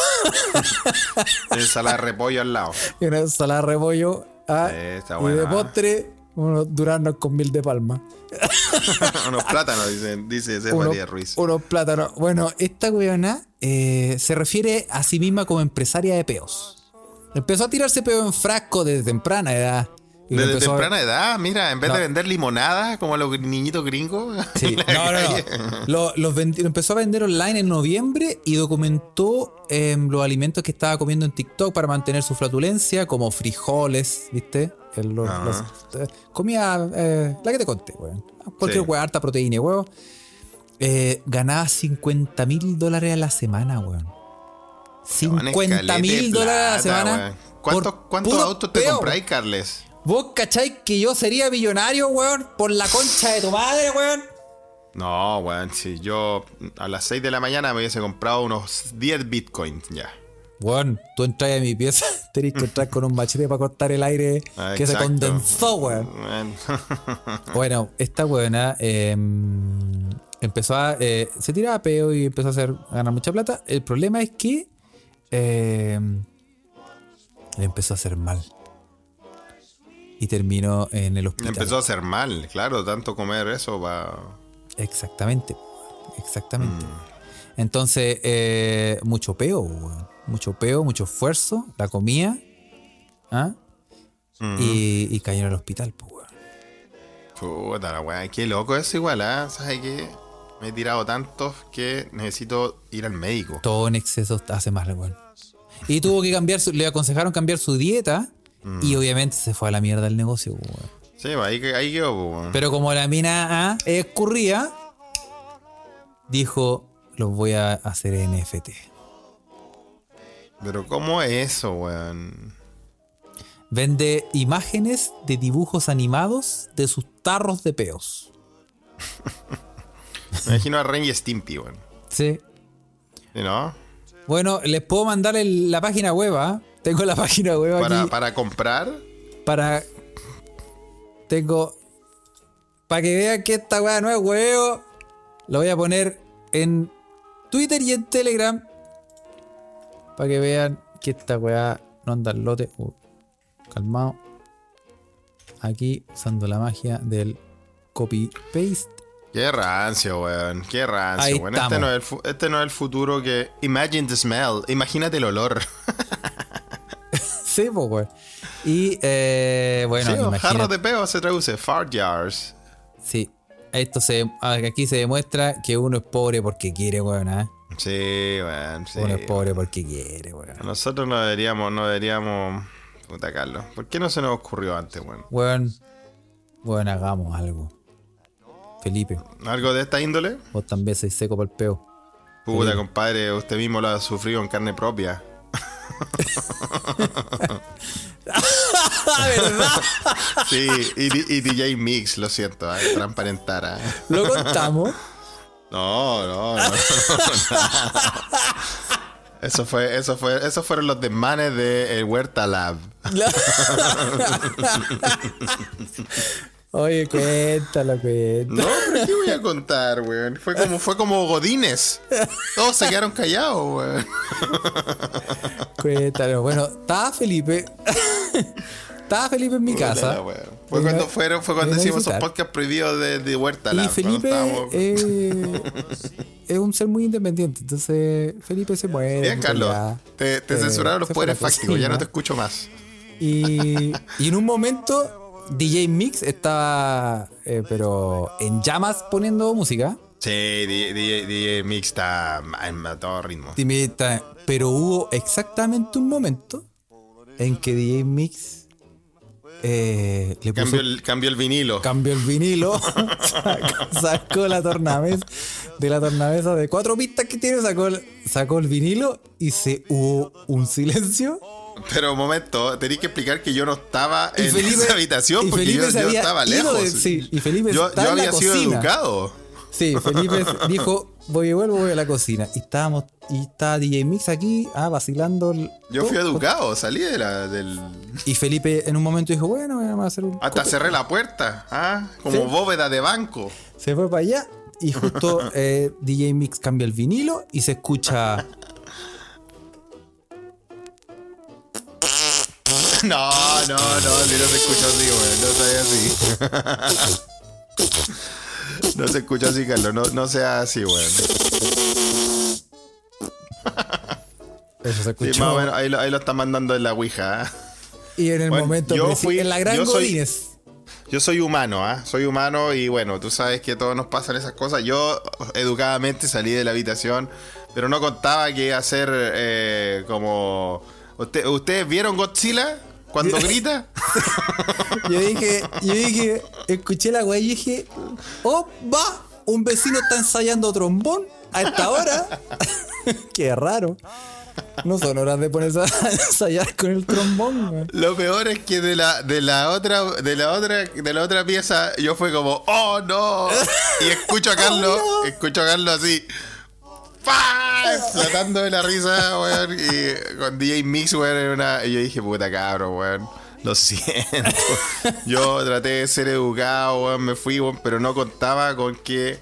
Speaker 2: Ensalada de repollo al lado.
Speaker 1: y una ensalada de repollo. ah,
Speaker 2: Sí,
Speaker 1: y
Speaker 2: buena,
Speaker 1: de
Speaker 2: ah.
Speaker 1: postre, unos duranos con mil de palma.
Speaker 2: Unos plátanos, dice, dice
Speaker 1: Uno-
Speaker 2: Stephanie Ruiz.
Speaker 1: Unos plátanos. Bueno, esta weona eh, se refiere a sí misma como empresaria de peos. Empezó a tirarse peo en frasco desde temprana edad.
Speaker 2: Desde
Speaker 1: a-
Speaker 2: temprana edad, mira, en vez
Speaker 1: No.
Speaker 2: de vender limonada como los niñitos gringos.
Speaker 1: Sí, no, no. Lo, los lo empezó a vender online en noviembre y documentó em, los alimentos que estaba comiendo en TikTok para mantener su flatulencia, como frijoles, ¿viste? El- los-
Speaker 2: Ah.
Speaker 1: los- eh, comida, eh, la que te conté, weón. Cualquier
Speaker 2: Sí.
Speaker 1: weón, harta proteína, weón. Eh, ganaba 50 mil dólares a la semana, weón.
Speaker 2: Weón,
Speaker 1: 50
Speaker 2: escalete
Speaker 1: mil dólares a la semana.
Speaker 2: weón. ¿Cuántos, autos te
Speaker 1: peo.
Speaker 2: compráis, Carles?
Speaker 1: ¿Vos cacháis que yo sería millonario, weón? Por la concha de tu madre, weón.
Speaker 2: No, weón, si yo a las 6 de la mañana me hubiese comprado unos 10 bitcoins ya.
Speaker 1: Weón, tú entras a mi pieza, tenés que entrar con un machete para cortar el aire
Speaker 2: Ah,
Speaker 1: que se condensó, weón. Bueno, esta weona eh, empezó a. eh, se tiraba peo y empezó a hacer a ganar mucha plata. El problema es que eh, le empezó a hacer mal. Y terminó en el hospital.
Speaker 2: empezó a hacer mal, claro, tanto comer eso va.
Speaker 1: Exactamente. Exactamente.
Speaker 2: Mm.
Speaker 1: Entonces, eh, mucho peo, weón. Mucho peo, mucho esfuerzo. La comía. ¿ah? y, y cayó en el hospital, pues, weón.
Speaker 2: Puta la weá, qué loco eso igual, ¿ah? ¿Sabes qué? Me he tirado tantos que necesito ir al médico.
Speaker 1: Todo en exceso hace mal, weón. Y tuvo que cambiar, su- le aconsejaron cambiar su dieta. Y obviamente se fue a la mierda el negocio, pues, weón.
Speaker 2: Sí, pues, ahí, ahí quedó, pues, weón.
Speaker 1: Pero como la mina ah, escurría, dijo: Los voy a hacer NFT.
Speaker 2: Pero ¿cómo es eso, weón?
Speaker 1: Vende imágenes de dibujos animados de sus tarros de peos.
Speaker 2: Me imagino a Ren y Stimpy, weón.
Speaker 1: Sí.
Speaker 2: ¿Sí, ¿No?
Speaker 1: Bueno, les puedo mandar el- la página web. ¿ah? Tengo la página web
Speaker 2: Para,
Speaker 1: aquí
Speaker 2: para comprar.
Speaker 1: para. Tengo. Para que vean que esta weá no es huevo. Lo voy a poner en Twitter y en Telegram. Para que vean que esta weá no anda al lote. Uh, calmado. Aquí usando la magia del copy paste.
Speaker 2: Qué rancio, weón. Qué rancio,
Speaker 1: Ahí
Speaker 2: weón. Este
Speaker 1: estamos.
Speaker 2: no, es el fu- este no es el futuro que. Imagine the smell. Imagínate el olor.
Speaker 1: sí, pues weón. Y eh, bueno,
Speaker 2: sí,
Speaker 1: imagínate-
Speaker 2: jarros de peo se traduce. Fart jars.
Speaker 1: Sí. Esto se, aquí se demuestra que uno es pobre porque quiere, weón. ¿ah?
Speaker 2: Sí, weón. Sí,
Speaker 1: uno es pobre porque quiere, weón.
Speaker 2: Nosotros no deberíamos, no deberíamos. Puta Carlos. ¿Por qué no se nos ocurrió antes, weón?
Speaker 1: Weón, weón, hagamos algo. Felipe,
Speaker 2: ¿Algo de esta índole?
Speaker 1: vos también sois seco para el peo.
Speaker 2: Puta, compadre, usted mismo lo ha sufrido en carne propia.
Speaker 1: ¡Ah, verdad!
Speaker 2: Sí, y, y DJ Mix, lo siento, eh, transparentar. eh.
Speaker 1: Lo contamos.
Speaker 2: No, no, no. no, Eso fue, eso fue, esos fueron los desmanes de el Huerta Lab.
Speaker 1: Oye, cuéntalo, cuéntalo.
Speaker 2: No, pero ¿qué voy a contar, weón? Fue como, fue como Godines. Todos se quedaron callados, weón.
Speaker 1: Cuéntalo. Bueno, estaba Felipe. Estaba Felipe en mi casa.
Speaker 2: Fue cuando fueron, fue cuando hicimos esos podcasts prohibidos de, de Huerta
Speaker 1: Y Felipe eh, es un ser muy independiente. Entonces, Felipe se muere.
Speaker 2: Bien, Carlos.
Speaker 1: ya.
Speaker 2: Te, te
Speaker 1: Eh,
Speaker 2: censuraron los poderes fácticos, ya no te escucho más.
Speaker 1: Y, y en un momento, DJ Mix estaba, eh, pero en llamas poniendo música.
Speaker 2: Sí, DJ, DJ, DJ Mix está a, todo ritmo.
Speaker 1: Pero hubo exactamente un momento en que DJ Mix eh, le puso
Speaker 2: Cambió el, cambió el vinilo.
Speaker 1: cambió el vinilo, sacó, sacó la tornamesa de la tornamesa de cuatro pistas que tiene, sacó el, sacó el vinilo y se hubo un silencio.
Speaker 2: Pero un momento, tenéis que explicar que yo no estaba
Speaker 1: Y
Speaker 2: en
Speaker 1: Felipe-
Speaker 2: esa habitación porque
Speaker 1: Felipe
Speaker 2: yo,
Speaker 1: se
Speaker 2: yo
Speaker 1: había
Speaker 2: estaba lejos.
Speaker 1: de- sí, y Felipe
Speaker 2: yo
Speaker 1: estaba
Speaker 2: yo había sido
Speaker 1: cocina.
Speaker 2: educado.
Speaker 1: Sí, Felipe dijo, voy y vuelvo, voy a la cocina. Y estábamos, y está DJ Mix aquí, ah, vacilando. el-
Speaker 2: Yo fui educado, salí de la, del...
Speaker 1: Y Felipe en un momento dijo, bueno, vamos a hacer un...
Speaker 2: Hasta cerré la puerta, ¿ah? Como
Speaker 1: Sí.
Speaker 2: bóveda de banco.
Speaker 1: Se fue para allá y justo eh, DJ Mix cambia el vinilo y se escucha...
Speaker 2: No, no, no, si no se escucha así, güey. No sea así. No se escucha así, Carlos. No, no sea así, güey.
Speaker 1: Eso se
Speaker 2: Sí,
Speaker 1: escuchó.
Speaker 2: más o menos, ahí, lo, ahí lo está mandando en la Ouija, ¿ah?
Speaker 1: y en el
Speaker 2: Bueno,
Speaker 1: momento,
Speaker 2: yo fui-
Speaker 1: en la gran
Speaker 2: yo soy-. Yo soy humano, ¿ah? Soy humano y bueno, tú sabes que todos nos pasan esas cosas. Yo educadamente salí de la habitación, pero no contaba que iba a ser eh, como... ¿Usted- ¿Ustedes vieron Godzilla cuando grita?
Speaker 1: Yo dije, yo dije, escuché la weá y dije, oh, va, un vecino está ensayando trombón a esta hora. Qué raro. No son horas de ponerse a ensayar con el trombón, weón.
Speaker 2: Lo peor es que de la, de la otra, de la otra, de la otra pieza, yo fue como, oh no. Y escucho a Carlos,
Speaker 1: Oh, no.
Speaker 2: escucho a Carlos así. Explotando de la risa, weón. Y con DJ Mix, weón, era una. Y yo dije, puta cabro, weón. Lo siento. Yo traté de ser educado, weón, me fui, weón, pero no contaba con que,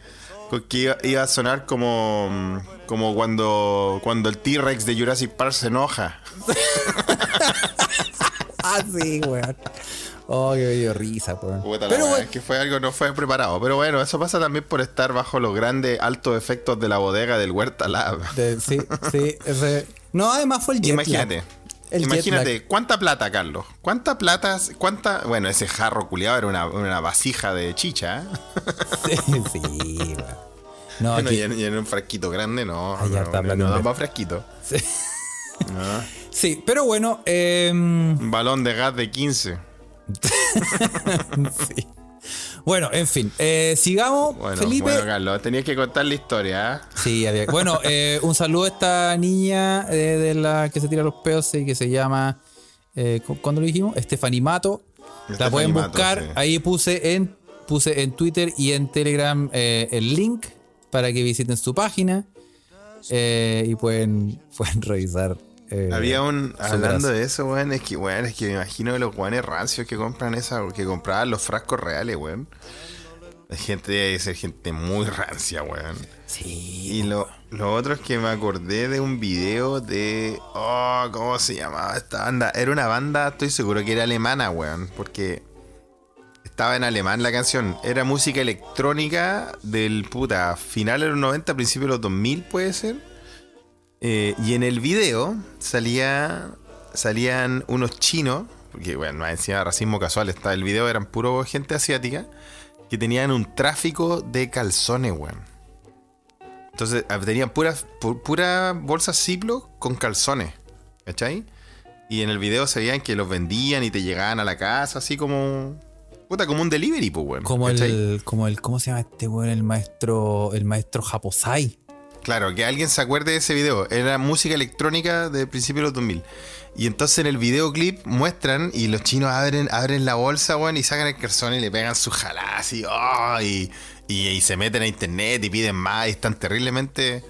Speaker 2: con que iba, iba a sonar como, como cuando, cuando el T-Rex de Jurassic Park se enoja.
Speaker 1: Ah, sí, weón. Oh, me dio risa, weón. Pero bueno,
Speaker 2: es que fue algo no fue preparado. Pero bueno, eso pasa también por estar bajo los grandes altos efectos de la bodega del Huerta Lab.
Speaker 1: de- sí, sí, ese- No, además fue el jet lag.
Speaker 2: Imagínate.
Speaker 1: El
Speaker 2: Imagínate, ¿cuánta plata, Carlos? ¿Cuánta plata? ¿Cuánta? Bueno, ese jarro culiado era una, una vasija de chicha. ¿eh?
Speaker 1: Sí, sí. No,
Speaker 2: Bueno,
Speaker 1: aquí-
Speaker 2: y en, y en un frasquito grande, no. No, no, no, más frasquito.
Speaker 1: sí.
Speaker 2: No.
Speaker 1: Sí, pero bueno, em,
Speaker 2: Un balón de gas de 15.
Speaker 1: sí. Bueno, en fin, eh, sigamos.
Speaker 2: Bueno,
Speaker 1: Felipe.
Speaker 2: bueno, Carlos, tenías que contar la historia, ¿eh?
Speaker 1: Sí, había- bueno, eh, un saludo a esta niña eh, de la que se tira los peos y que se llama, cu- ¿cuándo lo dijimos? Stephanie Mato. la pueden buscar.
Speaker 2: sí.
Speaker 1: Ahí puse en, puse en Twitter y en Telegram el link para que visiten su página y pueden, pueden revisar. Eh,
Speaker 2: Había un. Hablando de eso, weón, es que, weón, es que me imagino los guanes rancios que compran esa, que compraban los frascos reales, weón. La gente debe ser gente muy rancia, weón.
Speaker 1: Sí.
Speaker 2: Y lo, lo otro es que me acordé de un video de. Oh, ¿cómo se llamaba esta banda? Era una banda, estoy seguro que era alemana, weón. Porque estaba en alemán la canción. Era música electrónica del puta. Final de los 90, principio de los 2000, puede ser. Eh, y en el video salía, salían unos chinos. Porque, bueno, encima de racismo casual. Está, el video eran puro gente asiática. Que tenían un tráfico de calzones, weón. Entonces ah, tenían puras pu- pura bolsas Ziploc con calzones. ¿Cachai? Y en el video se veían que los vendían y te llegaban a la casa, así como. Puta, como un delivery, pues, weón.
Speaker 1: Como
Speaker 2: ¿cachai?
Speaker 1: el, como el, ¿cómo se llama este weón? El maestro, el maestro Japosai.
Speaker 2: Claro, que alguien se acuerde de ese video. Era música electrónica de principios de los 2000. Y entonces en el videoclip muestran y los chinos abren, abren la bolsa, weón, y sacan el calzón y le pegan su jalá. ¡oh! y, Y, y se meten a internet y piden más y están terriblemente.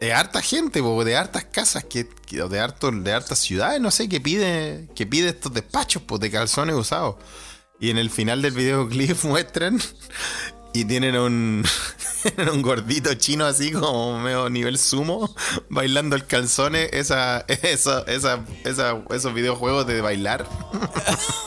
Speaker 2: De harta gente, de hartas casas, que, que- de, harto, de hartas ciudades, no sé, que pide, que pide estos despachos pues, de calzones usados. Y en el final del videoclip muestran y tienen un, un gordito chino así como medio nivel sumo bailando el calzones, esa, esa, esa, esos videojuegos de bailar.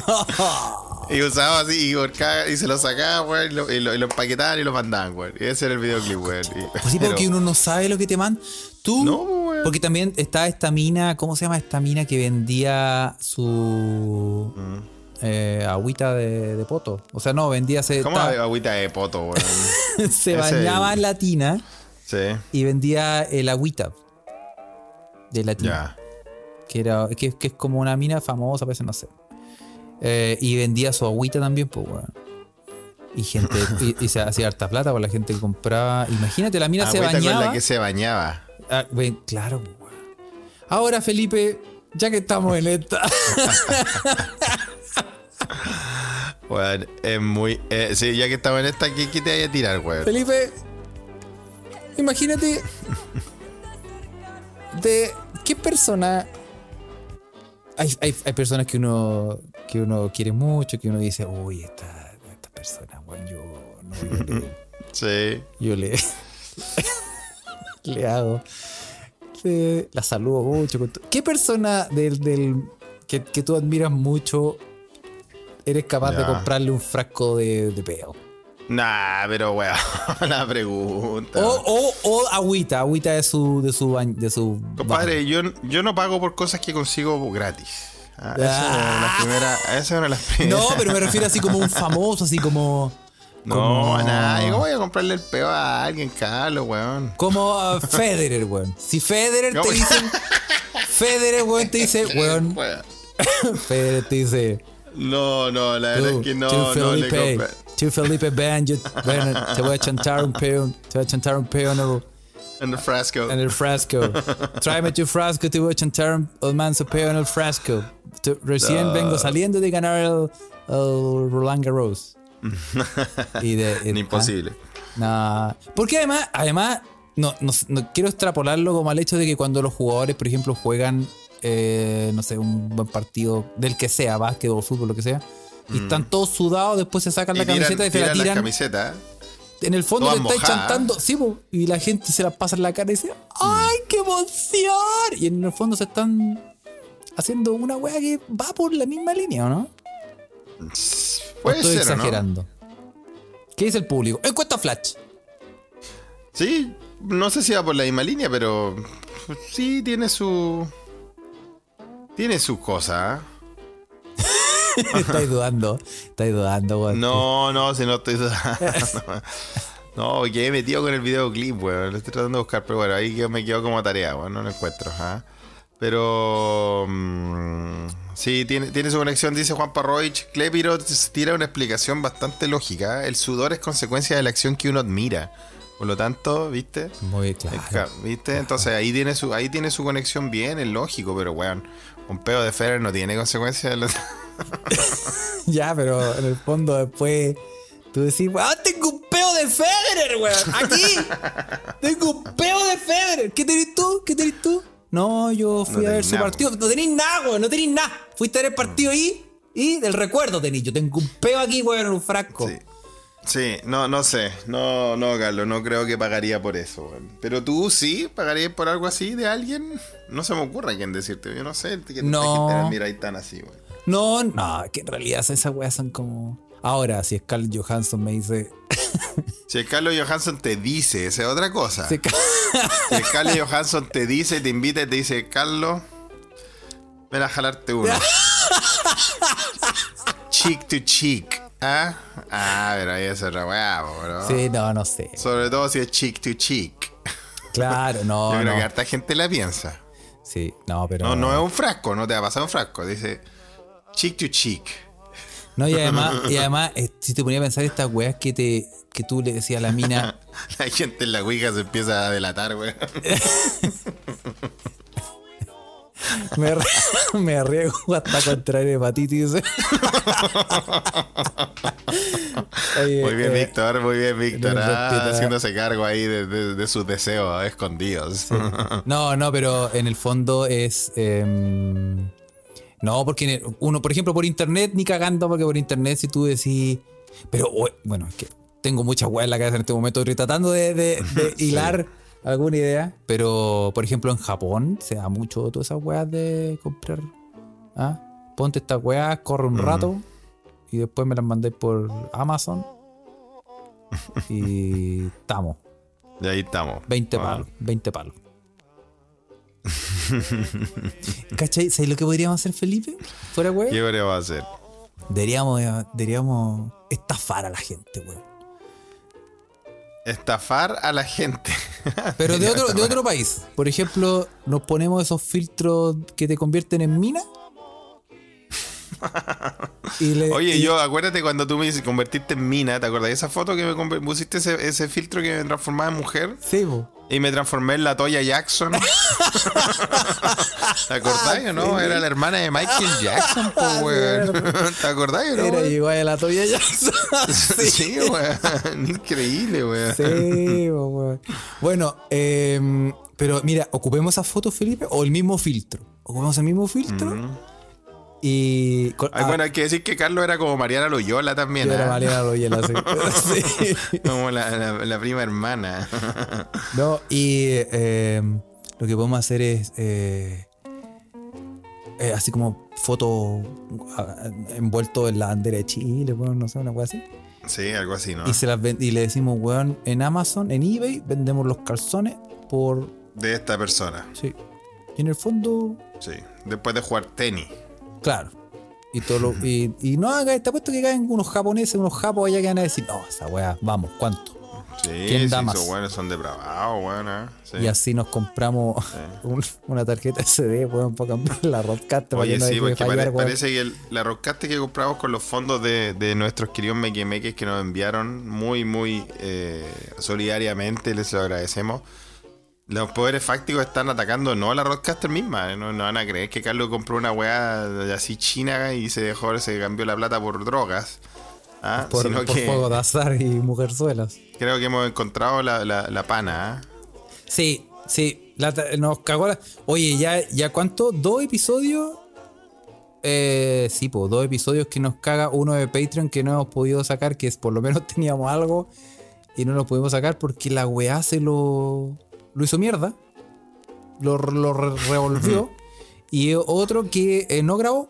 Speaker 2: y usaba así y, y se lo sacaban, weón, y lo, y lo- empaquetaban y lo mandaban, weón. Y ese era el videoclip, weón. Y-
Speaker 1: Pues sí, porque
Speaker 2: pero-
Speaker 1: uno no sabe lo que te mandan. Tú.
Speaker 2: No.
Speaker 1: Porque también está esta mina, ¿cómo se llama esta mina que vendía su
Speaker 2: Mm.
Speaker 1: Eh, agüita de, de poto? O sea, no, vendía se,
Speaker 2: ¿Cómo
Speaker 1: ta-
Speaker 2: agüita de poto, weón?
Speaker 1: se
Speaker 2: Ese-
Speaker 1: bañaba en la tina
Speaker 2: Sí,
Speaker 1: y vendía el agüita de la tina. Que, era, que, que es como una mina famosa, a veces no sé. Eh, y vendía su agüita también, pues, weón. Y gente, y, y se hacía harta plata con la gente que compraba. Imagínate, la mina se
Speaker 2: Agüita con
Speaker 1: bañaba.
Speaker 2: la que se bañaba.
Speaker 1: Ah, ven, claro, pues, weón. Ahora, Felipe, ya que estamos en esta.
Speaker 2: Weón, es muy. eh, sí, ya que estamos en esta, ¿qué, qué te vaya a tirar, weón?
Speaker 1: Felipe, imagínate de qué persona. Hay, hay, hay personas que uno que uno quiere mucho, que uno dice, uy, esta, esta persona, bueno, yo, no, yo le,
Speaker 2: Sí.
Speaker 1: yo le, le hago, le- la saludo mucho. ¿Qué persona del, del que, que tú admiras mucho eres capaz de comprarle un frasco de, de peo?
Speaker 2: Nah, pero weón, la pregunta.
Speaker 1: O, o, o agüita, agüita de su, de su, bañ- de su
Speaker 2: Compadre, yo, yo no pago por cosas que consigo gratis. Ah, esa es primeras. Esa es una de las primeras.
Speaker 1: No, pero me refiero así como un famoso, así como.
Speaker 2: No,
Speaker 1: como-
Speaker 2: a nadie. ¿Cómo voy a comprarle el peo a alguien, Carlos, weón?
Speaker 1: Como uh, Federer, weón. Si Federer te dice. Federer, weón, te dice. Weón. Federer te dice.
Speaker 2: No, no, la verdad es que no,
Speaker 1: tú,
Speaker 2: no
Speaker 1: Felipe, tú, Felipe, yo, te voy a chantar un peo, te voy a chantar un peo en el,
Speaker 2: En el frasco.
Speaker 1: en el frasco. Tráeme tu frasco, te voy a chantar un, manso peo en el frasco. Recién vengo saliendo de ganar el, el Roland Garros. Y de, y-
Speaker 2: Imposible.
Speaker 1: Nah. Porque además, además no, no, no quiero extrapolarlo como al hecho de que cuando los jugadores, por ejemplo, juegan, eh, no sé, un buen partido del que sea, básquetbol, fútbol, lo que sea, y están todos sudados, después se sacan la
Speaker 2: Mm. tiran-
Speaker 1: camiseta y se la
Speaker 2: tiran camisetas.
Speaker 1: En el fondo le estáis chantando, sí, po, y la gente se la pasa en la cara y dice, ¡ay, qué emoción! Y en el fondo se están haciendo una wea que va por la misma línea, ¿o no? ¿O
Speaker 2: Puede
Speaker 1: estoy
Speaker 2: ser, ¿o no?
Speaker 1: exagerando. ¿Qué dice el público? Encuesta Flash.
Speaker 2: Sí, no sé si va por la misma línea, pero sí tiene su. Tiene sus cosas. ¿eh?
Speaker 1: estáis dudando. Estáis dudando, weón.
Speaker 2: No, no, si no estoy dudando. No, que he metido con el videoclip, weón. Lo estoy tratando de buscar, pero bueno, ahí me quedo como tarea, weón. No lo encuentro, ¿ah? Pero. mm, sí, tiene, tiene su conexión, dice Juan Parroich. Clepiro tira una explicación bastante lógica. El sudor es consecuencia de la acción que uno admira. Por lo tanto, ¿viste?
Speaker 1: Muy claro.
Speaker 2: ¿Viste? Entonces ahí tiene su ahí tiene su conexión bien, es lógico, pero weón, un peo de Federer no tiene consecuencias. de los-
Speaker 1: Ya, pero en el fondo después tú decís, ¡ah, tengo un peo de Federer, weón! ¡Aquí! ¡Tengo un peo de Federer! ¿Qué tenés tú? ¿Qué tenés tú? No, yo fui
Speaker 2: No
Speaker 1: a ver
Speaker 2: tenés
Speaker 1: su partido. No tenéis nada, weón, no tenéis nada. Fuiste a ver el partido ahí y del recuerdo tenéis. Yo tengo un peo aquí, weón, en un frasco.
Speaker 2: Sí. Sí, no, no sé. No, no, Carlos, no creo que pagaría por eso. Pero tú sí pagarías por algo así de alguien. No se me ocurre a quién decirte. Yo no sé que
Speaker 1: No.
Speaker 2: gente mira ahí tan así.
Speaker 1: No, no, que en realidad esas weas son como. Ahora, si Scarlett Johansson me dice.
Speaker 2: Si Carlos Johansson te dice, esa es otra cosa. Si el Carlos Johansson te dice, te invita y te dice, Carlos, ven a jalarte uno. cheek to cheek. ¿Ah? Ah, pero ahí es otra weá, bro.
Speaker 1: Sí, no, no sé.
Speaker 2: Sobre todo si es cheek to cheek.
Speaker 1: Claro, no.
Speaker 2: Yo creo
Speaker 1: no.
Speaker 2: que harta gente la piensa.
Speaker 1: Sí, no, pero.
Speaker 2: No, no es un frasco, no te va a pasar un frasco. Dice cheek to cheek.
Speaker 1: No, y además, y además eh, si te ponía a pensar estas weas que te que tú le decías a la mina,
Speaker 2: La gente en la Ouija se empieza a delatar, weón.
Speaker 1: Me, arrie- me arriesgo hasta contraer hepatitis. Oye,
Speaker 2: Muy bien,
Speaker 1: eh,
Speaker 2: Víctor, muy bien, Víctor.
Speaker 1: no,
Speaker 2: Ah, haciéndose cargo ahí de, de- de sus deseos escondidos.
Speaker 1: No, no, pero en el fondo es. em, no, porque uno, por ejemplo, por internet, ni cagando, porque por internet, si tú decís. Pero bueno, es que tengo mucha weá en la cabeza en este momento. Estoy tratando de, de- de
Speaker 2: Sí.
Speaker 1: hilar alguna idea. Pero, por ejemplo, en Japón se da mucho todas esas weas de comprar. ¿ah? Ponte estas weas, corre un rato. Y después me las mandé por Amazon. Y estamos.
Speaker 2: Y ahí estamos.
Speaker 1: 20
Speaker 2: Ah.
Speaker 1: palos, 20 palos. ¿Cachai? ¿Sabes lo que podríamos hacer, Felipe? Fuera,
Speaker 2: ¿Qué
Speaker 1: güey.
Speaker 2: podríamos hacer?
Speaker 1: Deberíamos, eh, deberíamos estafar a la gente, güey.
Speaker 2: Estafar a la gente.
Speaker 1: Pero de otro, de otro país. Por ejemplo, nos ponemos esos filtros que te convierten en mina. Y le-
Speaker 2: Oye,
Speaker 1: y-
Speaker 2: yo, acuérdate cuando tú me convertiste en mina, ¿te acuerdas de esa foto que me pusiste ese, ese filtro que me transformaba en mujer?
Speaker 1: Sí.
Speaker 2: Y me transformé en la Toya Jackson. ¿Te acordás o no? Era la hermana de Michael Jackson, po, weón. ¿Te acordás o no?
Speaker 1: Era igual a la toalla ya.
Speaker 2: Sí, weón. Increíble, weón.
Speaker 1: Sí, weón. Bueno, em, pero mira, ocupemos esa foto, Felipe, o el mismo filtro. Ocupemos el mismo filtro. Y. con-
Speaker 2: Ay,
Speaker 1: ah,
Speaker 2: bueno, hay que decir que Carlos era como Mariana Loyola también.
Speaker 1: yo era
Speaker 2: ¿ah?
Speaker 1: Mariana Loyola, sí. Sí.
Speaker 2: Como la, la- la prima hermana.
Speaker 1: No, y em, lo que podemos hacer es. eh, eh, así como foto ah, envuelto en la bandera de Chile, bueno, no sé, una cosa así.
Speaker 2: Sí, algo así, ¿no?
Speaker 1: Y, se las y le decimos, weón, en Amazon, en eBay, vendemos los calzones por.
Speaker 2: De esta persona.
Speaker 1: Sí. Y en el fondo,
Speaker 2: Sí. Después de jugar tenis.
Speaker 1: Claro. Y, todo lo- y, y no haga, te apuesto que caen unos japoneses, unos japos allá que van a decir, no, esa weá, vamos, ¿cuánto?
Speaker 2: Sí,
Speaker 1: ¿Quién
Speaker 2: sí,
Speaker 1: da más?
Speaker 2: buenos son depravados, weón. ¿eh? Sí.
Speaker 1: Y así nos compramos un- una tarjeta SD, weón, para cambiar la Roadcaster para
Speaker 2: Oye,
Speaker 1: que no
Speaker 2: sí,
Speaker 1: de
Speaker 2: porque
Speaker 1: fallar,
Speaker 2: pare- parece que el- la roscaste que compramos con los fondos de, de nuestros queridos mequemeques que nos enviaron muy, muy eh, solidariamente, les lo agradecemos. Los poderes fácticos están atacando no a la Roadcaster misma, eh, no, no van a creer que Carlos compró una weá así china y se dejó, se cambió la plata por drogas. ¿ah?
Speaker 1: Por,
Speaker 2: Sino
Speaker 1: por
Speaker 2: que
Speaker 1: fuego de azar y mujerzuelas.
Speaker 2: creo que hemos encontrado la, la- la pana. ¿ah?
Speaker 1: Sí, sí, la nos cagó la... Oye, ¿ya, ya cuánto? ¿Dos episodios? Eh, sí, pues dos episodios que nos caga. Uno de Patreon que no hemos podido sacar, que es por lo menos teníamos algo y no lo pudimos sacar porque la weá se lo, lo hizo mierda. Lo, lo re- revolvió. y otro que eh, no grabó.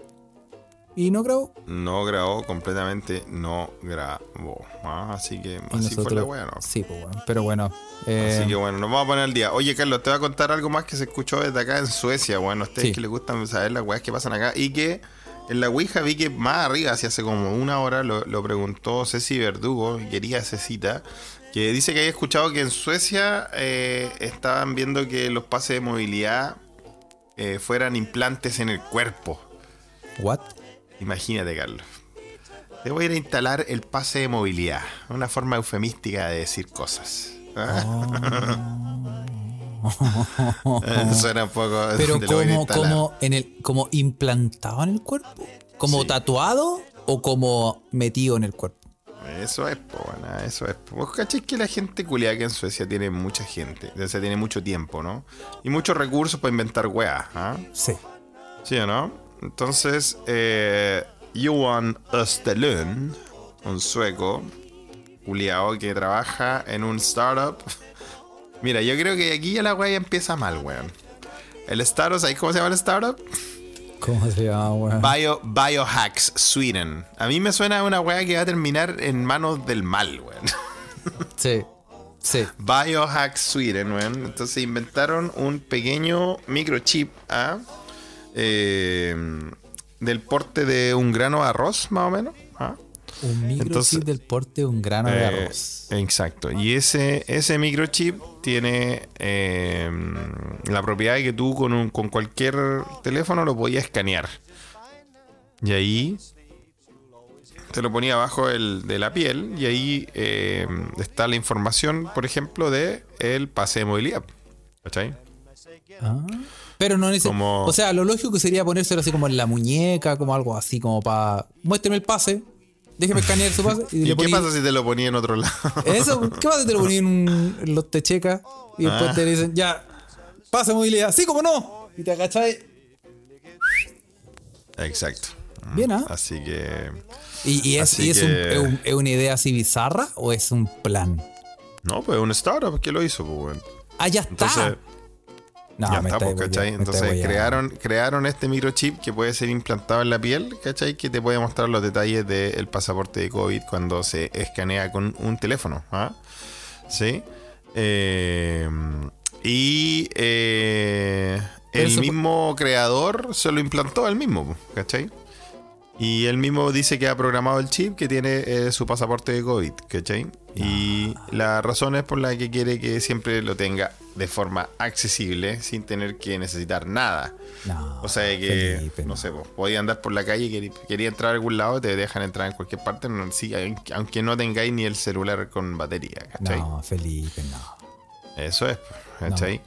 Speaker 1: Y no grabó.
Speaker 2: No grabó completamente, no grabó. ¿ah? Así que así fue la weá, ¿no?
Speaker 1: Sí, pues bueno. Pero bueno. eh,
Speaker 2: Así que bueno, nos vamos a poner al día. Oye, Carlos, te voy a contar algo más que se escuchó desde acá en Suecia. Bueno, a ustedes
Speaker 1: Sí.
Speaker 2: que les gustan saber las weas que pasan acá. Y que en la Ouija vi que más arriba, hace hace como una hora, lo, lo preguntó Ceci Verdugo, quería Cecita, que dice que había escuchado que en Suecia eh, estaban viendo que los pases de movilidad eh, fueran implantes en el cuerpo.
Speaker 1: ¿What?
Speaker 2: Imagínate, Carlos. Te voy a ir a instalar el pase de movilidad. Una forma eufemística de decir cosas. Eh, Suena un poco.
Speaker 1: Pero como, como, en el, como implantado en el cuerpo. ¿Como
Speaker 2: Sí.
Speaker 1: tatuado o como metido en el cuerpo?
Speaker 2: Eso es, po, bueno, eso es. po. Vos cachés que la gente culiada que en Suecia tiene mucha gente. O sea, tiene mucho tiempo, ¿no? Y muchos recursos para inventar weas, ¿ah?
Speaker 1: Sí.
Speaker 2: ¿Sí o no? Entonces, eh, Johan Österlund, un sueco, culiao que trabaja en un startup. Mira, yo creo que aquí ya la wea ya empieza mal, weón. El startup, ¿sabes cómo se llama el startup?
Speaker 1: ¿Cómo se llama, weón?
Speaker 2: Bio, Biohacks Sweden. A mí me suena a una wea que va a terminar en manos del mal, weón.
Speaker 1: Sí. Sí.
Speaker 2: Biohack Sweden, weón. Entonces inventaron un pequeño microchip ¿ah? Eh, del porte de un grano de arroz, más o menos.
Speaker 1: Un microchip
Speaker 2: Entonces-
Speaker 1: del porte de un grano de
Speaker 2: Eh,
Speaker 1: arroz.
Speaker 2: exacto. Y ese, ese microchip tiene eh, la propiedad de que tú con, un- con cualquier teléfono lo podías escanear. Y ahí te lo ponía abajo el- de la piel y ahí eh, está la información, por ejemplo, de el pase de movilidad. ¿Cachai?
Speaker 1: Ah. Pero no necesita.
Speaker 2: Como-
Speaker 1: O sea, lo lógico sería ponérselo así como en la muñeca, como algo así, como para. Muéstrame el pase. Déjeme escanear su pase. Y,
Speaker 2: ¿Y
Speaker 1: le
Speaker 2: qué pasa si te lo ponía en otro lado?
Speaker 1: Eso, ¿qué pasa si te lo poní en, un- en los techecas? Y después
Speaker 2: Ah.
Speaker 1: te dicen, ya, pasa movilidad. Sí, como no. Y te agachai.
Speaker 2: Exacto.
Speaker 1: Bien, ¿ah?
Speaker 2: Así que.
Speaker 1: ¿Y, y es,
Speaker 2: Así
Speaker 1: y es, un-
Speaker 2: que-
Speaker 1: es un- es una idea así bizarra o es un plan?
Speaker 2: No, pues un startup que lo hizo, pues, weón.
Speaker 1: Ah, ya está.
Speaker 2: Entonces,
Speaker 1: no,
Speaker 2: ya está, pues, ¿cachai? Entonces crearon, crearon este microchip que puede ser implantado en la piel, ¿cachai? Que te puede mostrar los detalles del pasaporte de COVID cuando se escanea con un teléfono. ¿ah? ¿Sí? Eh, y eh, el
Speaker 1: eso-
Speaker 2: mismo creador se lo implantó él mismo, ¿cachai? Y él mismo dice que ha programado el chip que tiene eh, su pasaporte de COVID, ¿cachai? Y la razón es por la que quiere que siempre lo tenga de forma accesible, sin tener que necesitar nada.
Speaker 1: No,
Speaker 2: O sea que,
Speaker 1: Felipe,
Speaker 2: no sé, vos podía andar por la calle, quería, quería entrar a algún lado, te dejan entrar en cualquier parte, no- sí, aunque no tengáis ni el celular con batería, ¿cachai?
Speaker 1: No, Felipe, no.
Speaker 2: Eso es, ¿cachai?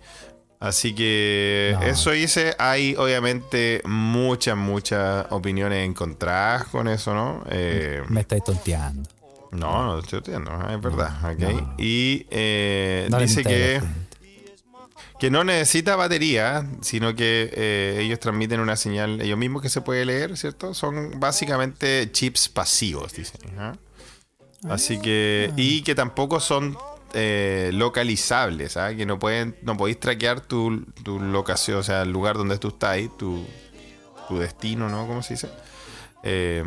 Speaker 2: Así que
Speaker 1: No.
Speaker 2: eso hice. Hay obviamente muchas, muchas opiniones encontradas con eso, ¿no? Eh,
Speaker 1: Me estáis tonteando.
Speaker 2: no, no estoy entiendo, es verdad,
Speaker 1: no.
Speaker 2: Y eh, dice que, que no necesita batería, sino que eh, ellos transmiten una señal, ellos mismos que se puede leer, ¿cierto? Son básicamente chips pasivos, dicen. ¿ah? Así que, y que tampoco son eh, localizables, ¿ah? que no pueden, no podéis traquear tu, tu locación, o sea, el lugar donde tú estás, ahí, tu, tu destino, ¿no? ¿Cómo se dice? Eh,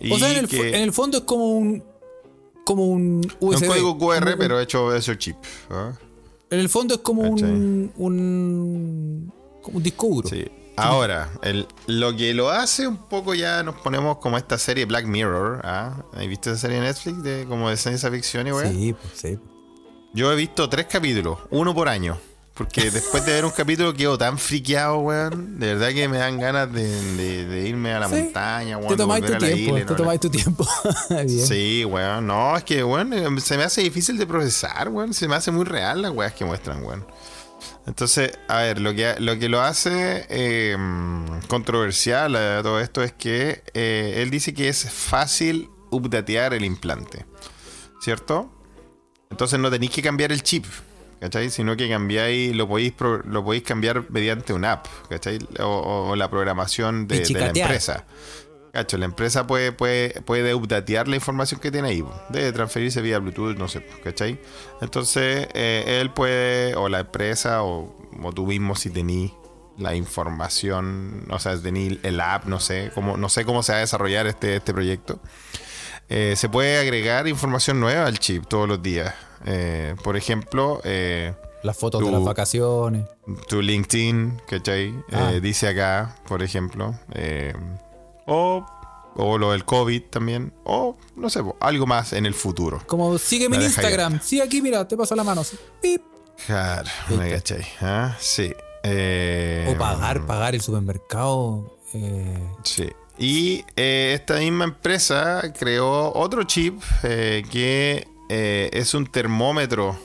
Speaker 2: y
Speaker 1: O sea, en el, fo-
Speaker 2: que-
Speaker 1: en el fondo es como un. Como un USB.
Speaker 2: un código QR,
Speaker 1: un-
Speaker 2: pero hecho hecho chip. ¿ah?
Speaker 1: En el fondo es como
Speaker 2: ¿Cachai?
Speaker 1: un, un. Como un disco duro.
Speaker 2: Sí. Ahora, el- lo que lo hace un poco ya nos ponemos como esta serie Black Mirror. ¿ah? ¿Has visto esa serie de Netflix de como de ciencia ficción y weá?
Speaker 1: Sí, pues sí.
Speaker 2: Yo he visto tres capítulos, uno por año. Porque después de ver un capítulo quedo tan friqueado, weón. De verdad que me dan ganas de, de- de irme a la
Speaker 1: Sí.
Speaker 2: montaña, weón.
Speaker 1: Te
Speaker 2: de
Speaker 1: tomáis tu
Speaker 2: a la
Speaker 1: tiempo,
Speaker 2: isla,
Speaker 1: te
Speaker 2: ¿no?
Speaker 1: tu tiempo.
Speaker 2: Sí, weón. No, es que, weón, eh, se me hace difícil de procesar, weón. Se me hace muy real las weas que muestran, weón. Entonces, a ver, lo que, lo, que lo hace eh, controversial a todo esto es que eh, él dice que es fácil updatear el implante, ¿cierto? Entonces no tenéis que cambiar el chip, ¿cachai? Sino que cambiáis, lo podéis, pro- lo podéis cambiar mediante una app, ¿cachai? O, la programación de, la empresa. Cacho, la empresa puede, puede, puede updatear la información que tiene ahí. Debe transferirse vía Bluetooth, no sé, ¿cachai? Entonces, eh, él puede, o la empresa, o, o tú mismo si tenís la información, o sea, tenís el app, no sé, cómo, no sé cómo se va a desarrollar este, este proyecto. Eh, se puede agregar información nueva al chip todos los días. Eh, por ejemplo, eh,
Speaker 1: Las fotos de las vacaciones.
Speaker 2: tu LinkedIn, ¿cachai?
Speaker 1: Ah.
Speaker 2: Eh, dice acá, por ejemplo. eh, o, o lo del COVID también. O, no sé, algo más en el futuro.
Speaker 1: Como sígueme en Instagram. Sí, aquí, mira, te paso la mano. Pip.
Speaker 2: Claro, me cachai. ¿ah? Sí. Eh,
Speaker 1: O pagar, pagar el supermercado. eh,
Speaker 2: Sí. Y eh, esta misma empresa creó otro chip eh, que eh, es un termómetro.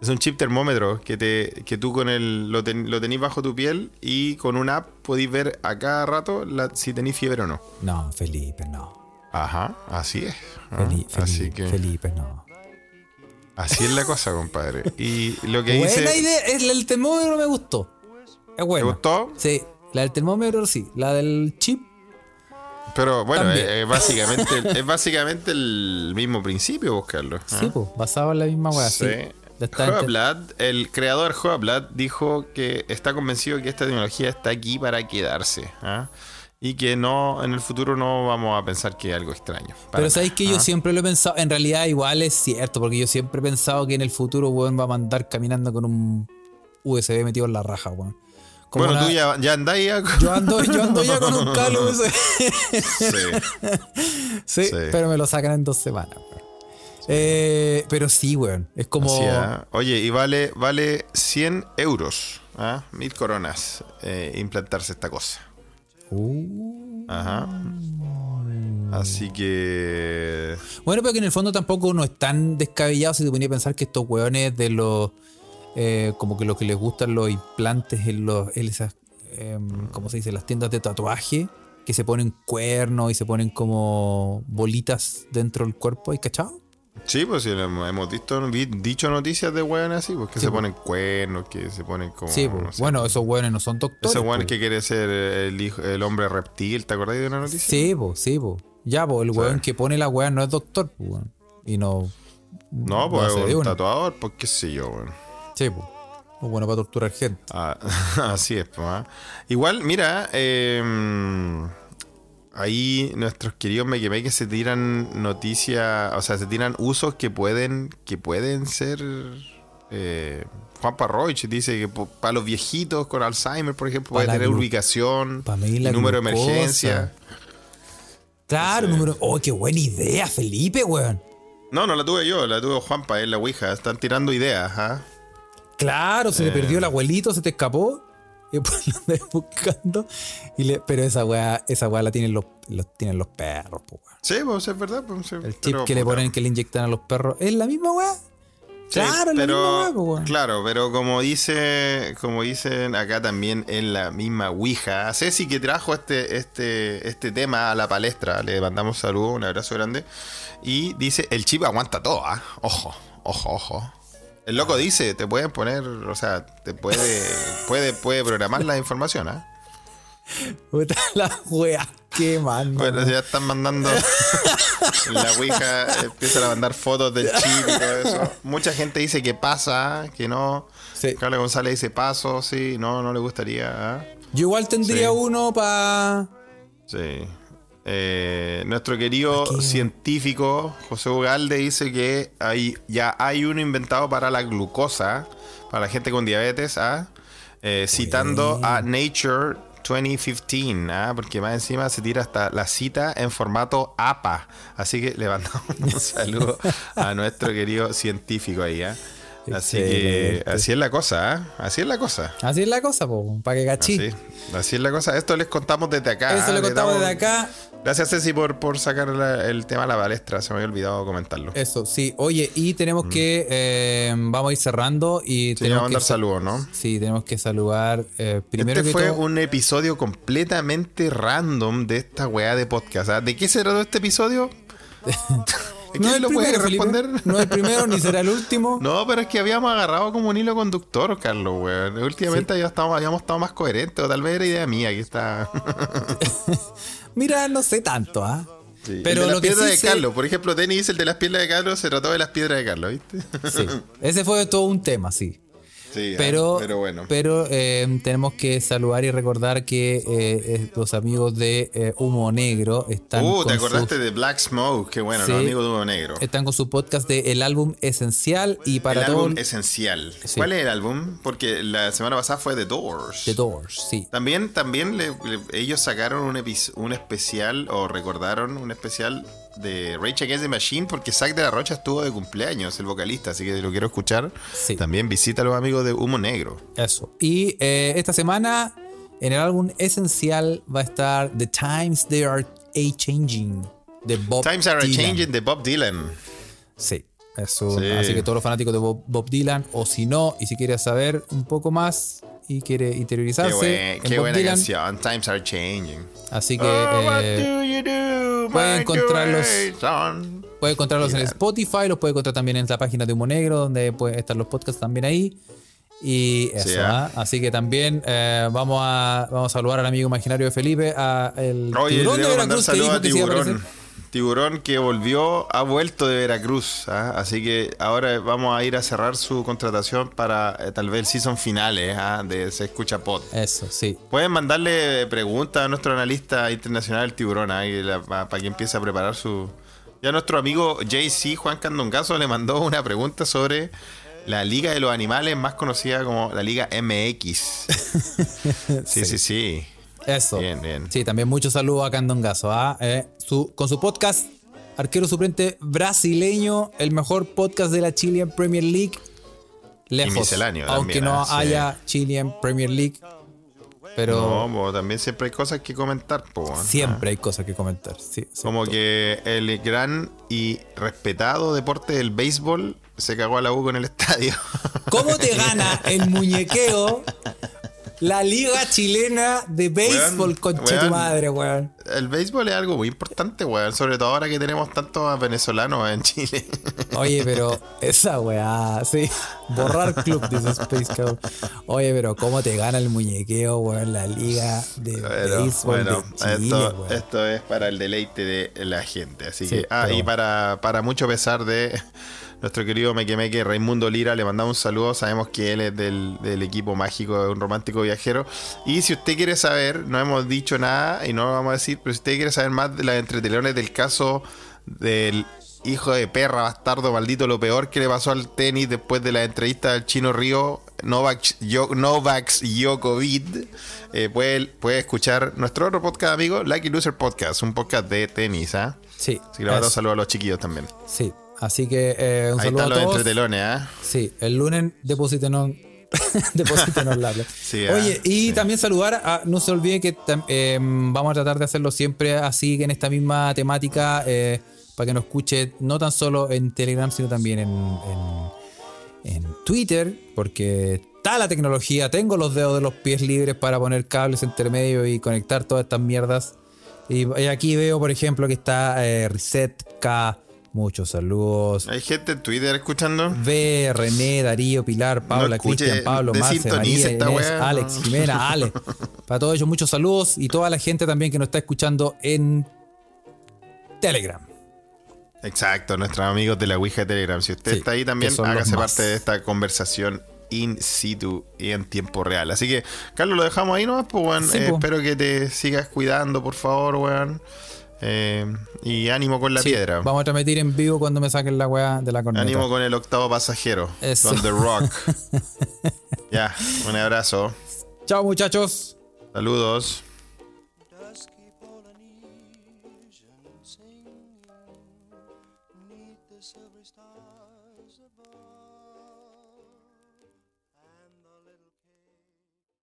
Speaker 2: Es un chip termómetro que, te, que tú con el, lo, ten- lo tenés bajo tu piel y con una app podéis ver a cada rato la- si tenéis fiebre o no.
Speaker 1: No, Felipe, no.
Speaker 2: Ajá, así es. ¿ah? Así
Speaker 1: Felipe,
Speaker 2: que
Speaker 1: Felipe, no.
Speaker 2: así es la cosa, compadre. Y lo que
Speaker 1: Buena
Speaker 2: dice.
Speaker 1: idea. El, el termómetro me gustó. Es
Speaker 2: ¿Te
Speaker 1: bueno.
Speaker 2: gustó?
Speaker 1: Sí, la del termómetro sí. La del chip.
Speaker 2: Pero bueno,
Speaker 1: También.
Speaker 2: es, es básicamente, es básicamente el mismo principio, buscarlo.
Speaker 1: Sí, pues, basado en la misma weá. Sí.
Speaker 2: Sí. El creador Joablad dijo que está convencido que esta tecnología está aquí para quedarse. ¿ah? Y que no, en el futuro no vamos a pensar que es algo extraño.
Speaker 1: Pero sabéis que yo
Speaker 2: ¿ah?
Speaker 1: siempre lo he pensado, en realidad igual es cierto, porque yo siempre he pensado que en el futuro, weón, va a mandar caminando con un USB metido en la raja, weón. Como
Speaker 2: Bueno,
Speaker 1: una-
Speaker 2: tú ya, ya andáis ya con-
Speaker 1: Yo ando, yo ando ya con un USB.
Speaker 2: Sí.
Speaker 1: sí,
Speaker 2: Sí.
Speaker 1: pero me lo sacan en dos semanas. Eh, pero sí, weón. Es como.
Speaker 2: ¿ah? Oye, y vale, vale 100 euros, ¿ah? mil coronas, eh, implantarse esta cosa.
Speaker 1: Uh.
Speaker 2: Ajá. Así que.
Speaker 1: Bueno, pero que en el fondo tampoco no es tan descabellado si te ponía a pensar que estos weones de los. Eh, como que lo que les gustan los implantes en los. En esas. em, ¿Cómo se dice? Las tiendas de tatuaje. que se ponen cuernos y se ponen como bolitas dentro del cuerpo, ¿hay cachado?
Speaker 2: Sí, pues sí, hemos visto, vi- dicho noticias de weones así, pues que
Speaker 1: Sí,
Speaker 2: se
Speaker 1: pues.
Speaker 2: ponen cuernos, que se ponen como.
Speaker 1: Sí,
Speaker 2: no sé,
Speaker 1: bueno, esos hueones no son doctores.
Speaker 2: Ese weón
Speaker 1: po.
Speaker 2: que quiere ser el, hijo, el hombre reptil, ¿te acordás de una noticia?
Speaker 1: Sí, po, sí, po. Ya, po, el weón que pone la weá no es doctor. Y no.
Speaker 2: No, pues es un tatuador, pues qué sé yo, weón.
Speaker 1: Sí, po. Es bueno para torturar gente.
Speaker 2: Ah, así es, pues. Igual, mira, eh, ahí nuestros queridos que se tiran noticias, o sea, se tiran usos que pueden, que pueden ser. Eh, Juan Parroich dice que para los viejitos con Alzheimer, por ejemplo, puede tener ubicación, número de emergencia.
Speaker 1: Claro, número. Oh, qué buena idea, Felipe, weón.
Speaker 2: No, no la tuve yo, la tuvo Juanpa, es la Ouija. Están tirando ideas, ¿ah?
Speaker 1: Claro, se le
Speaker 2: Eh.
Speaker 1: perdió el abuelito, se te escapó. Y después lo andas buscando. Y le, pero esa weá, esa weá la tienen los, los- tienen los perros, po, weón.
Speaker 2: Sí, pues es verdad. Pues, sí,
Speaker 1: El chip
Speaker 2: pero,
Speaker 1: que le ponen que le inyectan a los perros. ¿Es la misma weá?
Speaker 2: Sí,
Speaker 1: claro, es la
Speaker 2: pero,
Speaker 1: misma weá, po, weón.
Speaker 2: Claro, pero como dice, como dicen acá también en la misma Ouija, Ceci que trajo este, este, este tema a la palestra, le mandamos saludos, un abrazo grande. Y dice, el chip aguanta todo, ¿ah? Ojo, ojo, ojo. El loco dice, te pueden poner, o sea, te puede, puede, puede programar la información, ¿ah?
Speaker 1: Puta la weá, qué manda.
Speaker 2: Bueno, ya están mandando. la Ouija empiezan a mandar fotos del chip y todo eso. Mucha gente dice que pasa, que no.
Speaker 1: Sí.
Speaker 2: Carla González dice paso, sí, no, no le gustaría. ¿ah?
Speaker 1: Yo igual tendría
Speaker 2: Sí.
Speaker 1: uno para.
Speaker 2: Sí. Eh, nuestro querido
Speaker 1: Aquí.
Speaker 2: científico José Ugalde dice que hay, ya hay uno inventado para la glucosa, para la gente con diabetes, ¿ah? Eh, citando a Nature 2015, ¿ah? porque más encima se tira hasta la cita en formato APA. Así que le mandamos un saludo a nuestro querido científico ahí. ¿ah? Así que
Speaker 1: Excelente.
Speaker 2: así es la cosa, ¿ah? así es la cosa.
Speaker 1: Así es la cosa, para que cachí.
Speaker 2: Así, así es la cosa. Esto les contamos desde acá.
Speaker 1: Eso
Speaker 2: ¿ah?
Speaker 1: le
Speaker 2: Le
Speaker 1: contamos
Speaker 2: damos-
Speaker 1: desde acá.
Speaker 2: Gracias, Ceci, por, por sacar la- el tema a la palestra. Se me había olvidado comentarlo.
Speaker 1: Eso, sí. Oye, y tenemos que. eh, vamos a ir cerrando y
Speaker 2: Sí,
Speaker 1: tenemos que.
Speaker 2: mandar saludos, ¿no?
Speaker 1: Sí, tenemos que saludar. eh, primero
Speaker 2: este
Speaker 1: que
Speaker 2: fue
Speaker 1: todo.
Speaker 2: un episodio completamente random de esta weá de podcast. ¿ah? ¿De qué se trató este episodio? ¿Quién
Speaker 1: No es el
Speaker 2: lo puede
Speaker 1: primero, Felipe.
Speaker 2: responder?
Speaker 1: No es el primero ni será el último.
Speaker 2: No, pero es que habíamos agarrado como un hilo conductor, Carlos, weón. Últimamente ya estamos, habíamos estado más coherentes, o tal vez era idea mía, que está.
Speaker 1: Mira, no sé tanto, ¿ah?
Speaker 2: Sí.
Speaker 1: Pero
Speaker 2: el de
Speaker 1: lo
Speaker 2: las
Speaker 1: que
Speaker 2: piedras
Speaker 1: sí
Speaker 2: de Carlos, por ejemplo, dice el de las piedras de Carlos, se trató de las piedras de Carlos, ¿viste?
Speaker 1: Sí. Ese fue todo un tema, sí.
Speaker 2: Sí,
Speaker 1: Pero,
Speaker 2: pero bueno.
Speaker 1: pero eh, tenemos que saludar y recordar que eh, los amigos de eh, Humo Negro están,
Speaker 2: Uh,
Speaker 1: con
Speaker 2: te
Speaker 1: su,
Speaker 2: acordaste de Black Smoke, qué bueno,
Speaker 1: Sí.
Speaker 2: los amigos de Humo Negro.
Speaker 1: están con su podcast de El Álbum Esencial y para
Speaker 2: el
Speaker 1: todos
Speaker 2: álbum esencial.
Speaker 1: Sí.
Speaker 2: ¿Cuál es el álbum? Porque la semana pasada fue The Doors.
Speaker 1: The Doors, sí.
Speaker 2: También, también le- le- ellos sacaron un, un especial, o recordaron un especial de Rage Against the Machine, porque Zack de la Rocha estuvo de cumpleaños, el vocalista, así que si lo quiero escuchar,
Speaker 1: Sí.
Speaker 2: también visita a los amigos de Humo Negro.
Speaker 1: Eso. Y eh, esta semana en el álbum Esencial va a estar The Times They Are A Changing de Bob
Speaker 2: Times Are
Speaker 1: Dylan.
Speaker 2: Changing de Bob Dylan.
Speaker 1: Sí. Eso,
Speaker 2: Sí.
Speaker 1: así que todos los fanáticos de Bob, Bob Dylan, o si no, y si quieres saber un poco más y quiere
Speaker 2: Qué,
Speaker 1: interiorizarse
Speaker 2: buen-
Speaker 1: en
Speaker 2: qué
Speaker 1: Bob
Speaker 2: buena
Speaker 1: Dylan,
Speaker 2: canción. Times Are Changing.
Speaker 1: así que
Speaker 2: Oh,
Speaker 1: eh,
Speaker 2: do do, my
Speaker 1: encontrarlos- puede encontrarlos en. Spotify, los puede encontrar también en la página de Humo Negro, donde pueden estar los podcasts también ahí. Y eso,
Speaker 2: Sí,
Speaker 1: ¿ah? así que también eh, vamos, a, vamos a saludar al amigo imaginario de Felipe, a el
Speaker 2: Oye,
Speaker 1: tiburón de Veracruz que dijo que se iba a
Speaker 2: Tiburón.
Speaker 1: aparecer.
Speaker 2: Tiburón que volvió, ha vuelto de Veracruz. ¿ah? Así que ahora vamos a ir a cerrar su contratación para eh, tal vez el season finales ¿ah? de Se Escucha Pod.
Speaker 1: Eso, sí.
Speaker 2: Pueden mandarle preguntas a nuestro analista internacional, el Tiburón, para que empiece a preparar su. Ya nuestro amigo JC Juan Candongazo le mandó una pregunta sobre la Liga de los Animales, más conocida como la Liga MX. sí, sí, sí.
Speaker 1: Eso.
Speaker 2: Bien, bien.
Speaker 1: Sí, también muchos saludos a Candongazo. ¿ah? Eh, su, con su podcast, arquero suplente brasileño, el mejor podcast de la Chilean Premier League. Lejos. aunque
Speaker 2: también,
Speaker 1: no
Speaker 2: ah, sí.
Speaker 1: haya Chilean Premier League. Pero
Speaker 2: No, po, también siempre hay cosas que comentar, po, ¿ah?
Speaker 1: siempre hay cosas que comentar. Sí.
Speaker 2: Como que el gran y respetado deporte del béisbol se cagó a la U con el estadio.
Speaker 1: ¿Cómo te gana el muñequeo la liga chilena de béisbol, concha tu madre, weón?
Speaker 2: el béisbol es algo muy importante, weón. Sobre todo ahora que tenemos tantos venezolanos en Chile.
Speaker 1: Oye, pero esa weá, sí. Borrar club, dice Space Cow. Oye, pero ¿cómo te gana el muñequeo, weón? La liga de béisbol de Chile,
Speaker 2: esto,
Speaker 1: weón.
Speaker 2: esto es para el deleite de la gente. Así
Speaker 1: Sí,
Speaker 2: que, ah,
Speaker 1: pero
Speaker 2: y
Speaker 1: bueno.
Speaker 2: para, para mucho pesar de nuestro querido Mequemeque Raimundo Lira, le mandamos un saludo. Sabemos que él es del, del equipo mágico, un romántico viajero. Y si usted quiere saber, no hemos dicho nada y no lo vamos a decir, pero si usted quiere saber más de las entretelones del caso del hijo de perra, bastardo, maldito, lo peor que le pasó al tenis después de la entrevista del chino Río, Novak, Yo- Novak Djokovic, eh, puede, puede escuchar nuestro otro podcast, amigo, Lucky Loser Podcast, un podcast de tenis, ¿ah?
Speaker 1: Sí,
Speaker 2: Así que le mando un saludo a los chiquillos también.
Speaker 1: sí. Así que eh, un
Speaker 2: Ahí
Speaker 1: saludo
Speaker 2: están
Speaker 1: a
Speaker 2: los
Speaker 1: todos.
Speaker 2: entretelones, ¿ah?
Speaker 1: Sí, el lunes deposítenos deposítenos la plata.
Speaker 2: Sí, ah,
Speaker 1: Oye, y
Speaker 2: sí.
Speaker 1: también saludar a, no se olviden que eh, vamos a tratar de hacerlo siempre así, en esta misma temática, eh, para que nos escuche no tan solo en Telegram, sino también en, en, en Twitter, porque está la tecnología, tengo los dedos de los pies libres para poner cables entre medio y conectar todas estas mierdas. Y, y aquí veo, por ejemplo, que está eh, Reset K. Muchos saludos.
Speaker 2: Hay gente en Twitter escuchando.
Speaker 1: V, René, Darío, Pilar, Paula, Cristian, Pablo, Marce, María, Inés, Alex,
Speaker 2: no.
Speaker 1: Jimena, Ale. Para todos ellos, muchos saludos y toda la gente también que nos está escuchando en Telegram.
Speaker 2: Exacto, nuestros amigos de la Ouija de Telegram. Si usted
Speaker 1: Sí,
Speaker 2: está ahí también, hágase parte de esta conversación in situ y en tiempo real. Así que, Carlos, lo dejamos ahí nomás, pues, weón.
Speaker 1: Sí,
Speaker 2: Eh,
Speaker 1: po.
Speaker 2: espero que te sigas cuidando, por favor, weón. Eh, y ánimo con la
Speaker 1: Sí,
Speaker 2: piedra.
Speaker 1: Vamos a transmitir en vivo cuando me saquen la weá de la corneta.
Speaker 2: Ánimo con el octavo pasajero.
Speaker 1: Eso.
Speaker 2: Con The Rock. ya, un abrazo.
Speaker 1: Chao muchachos.
Speaker 2: Saludos.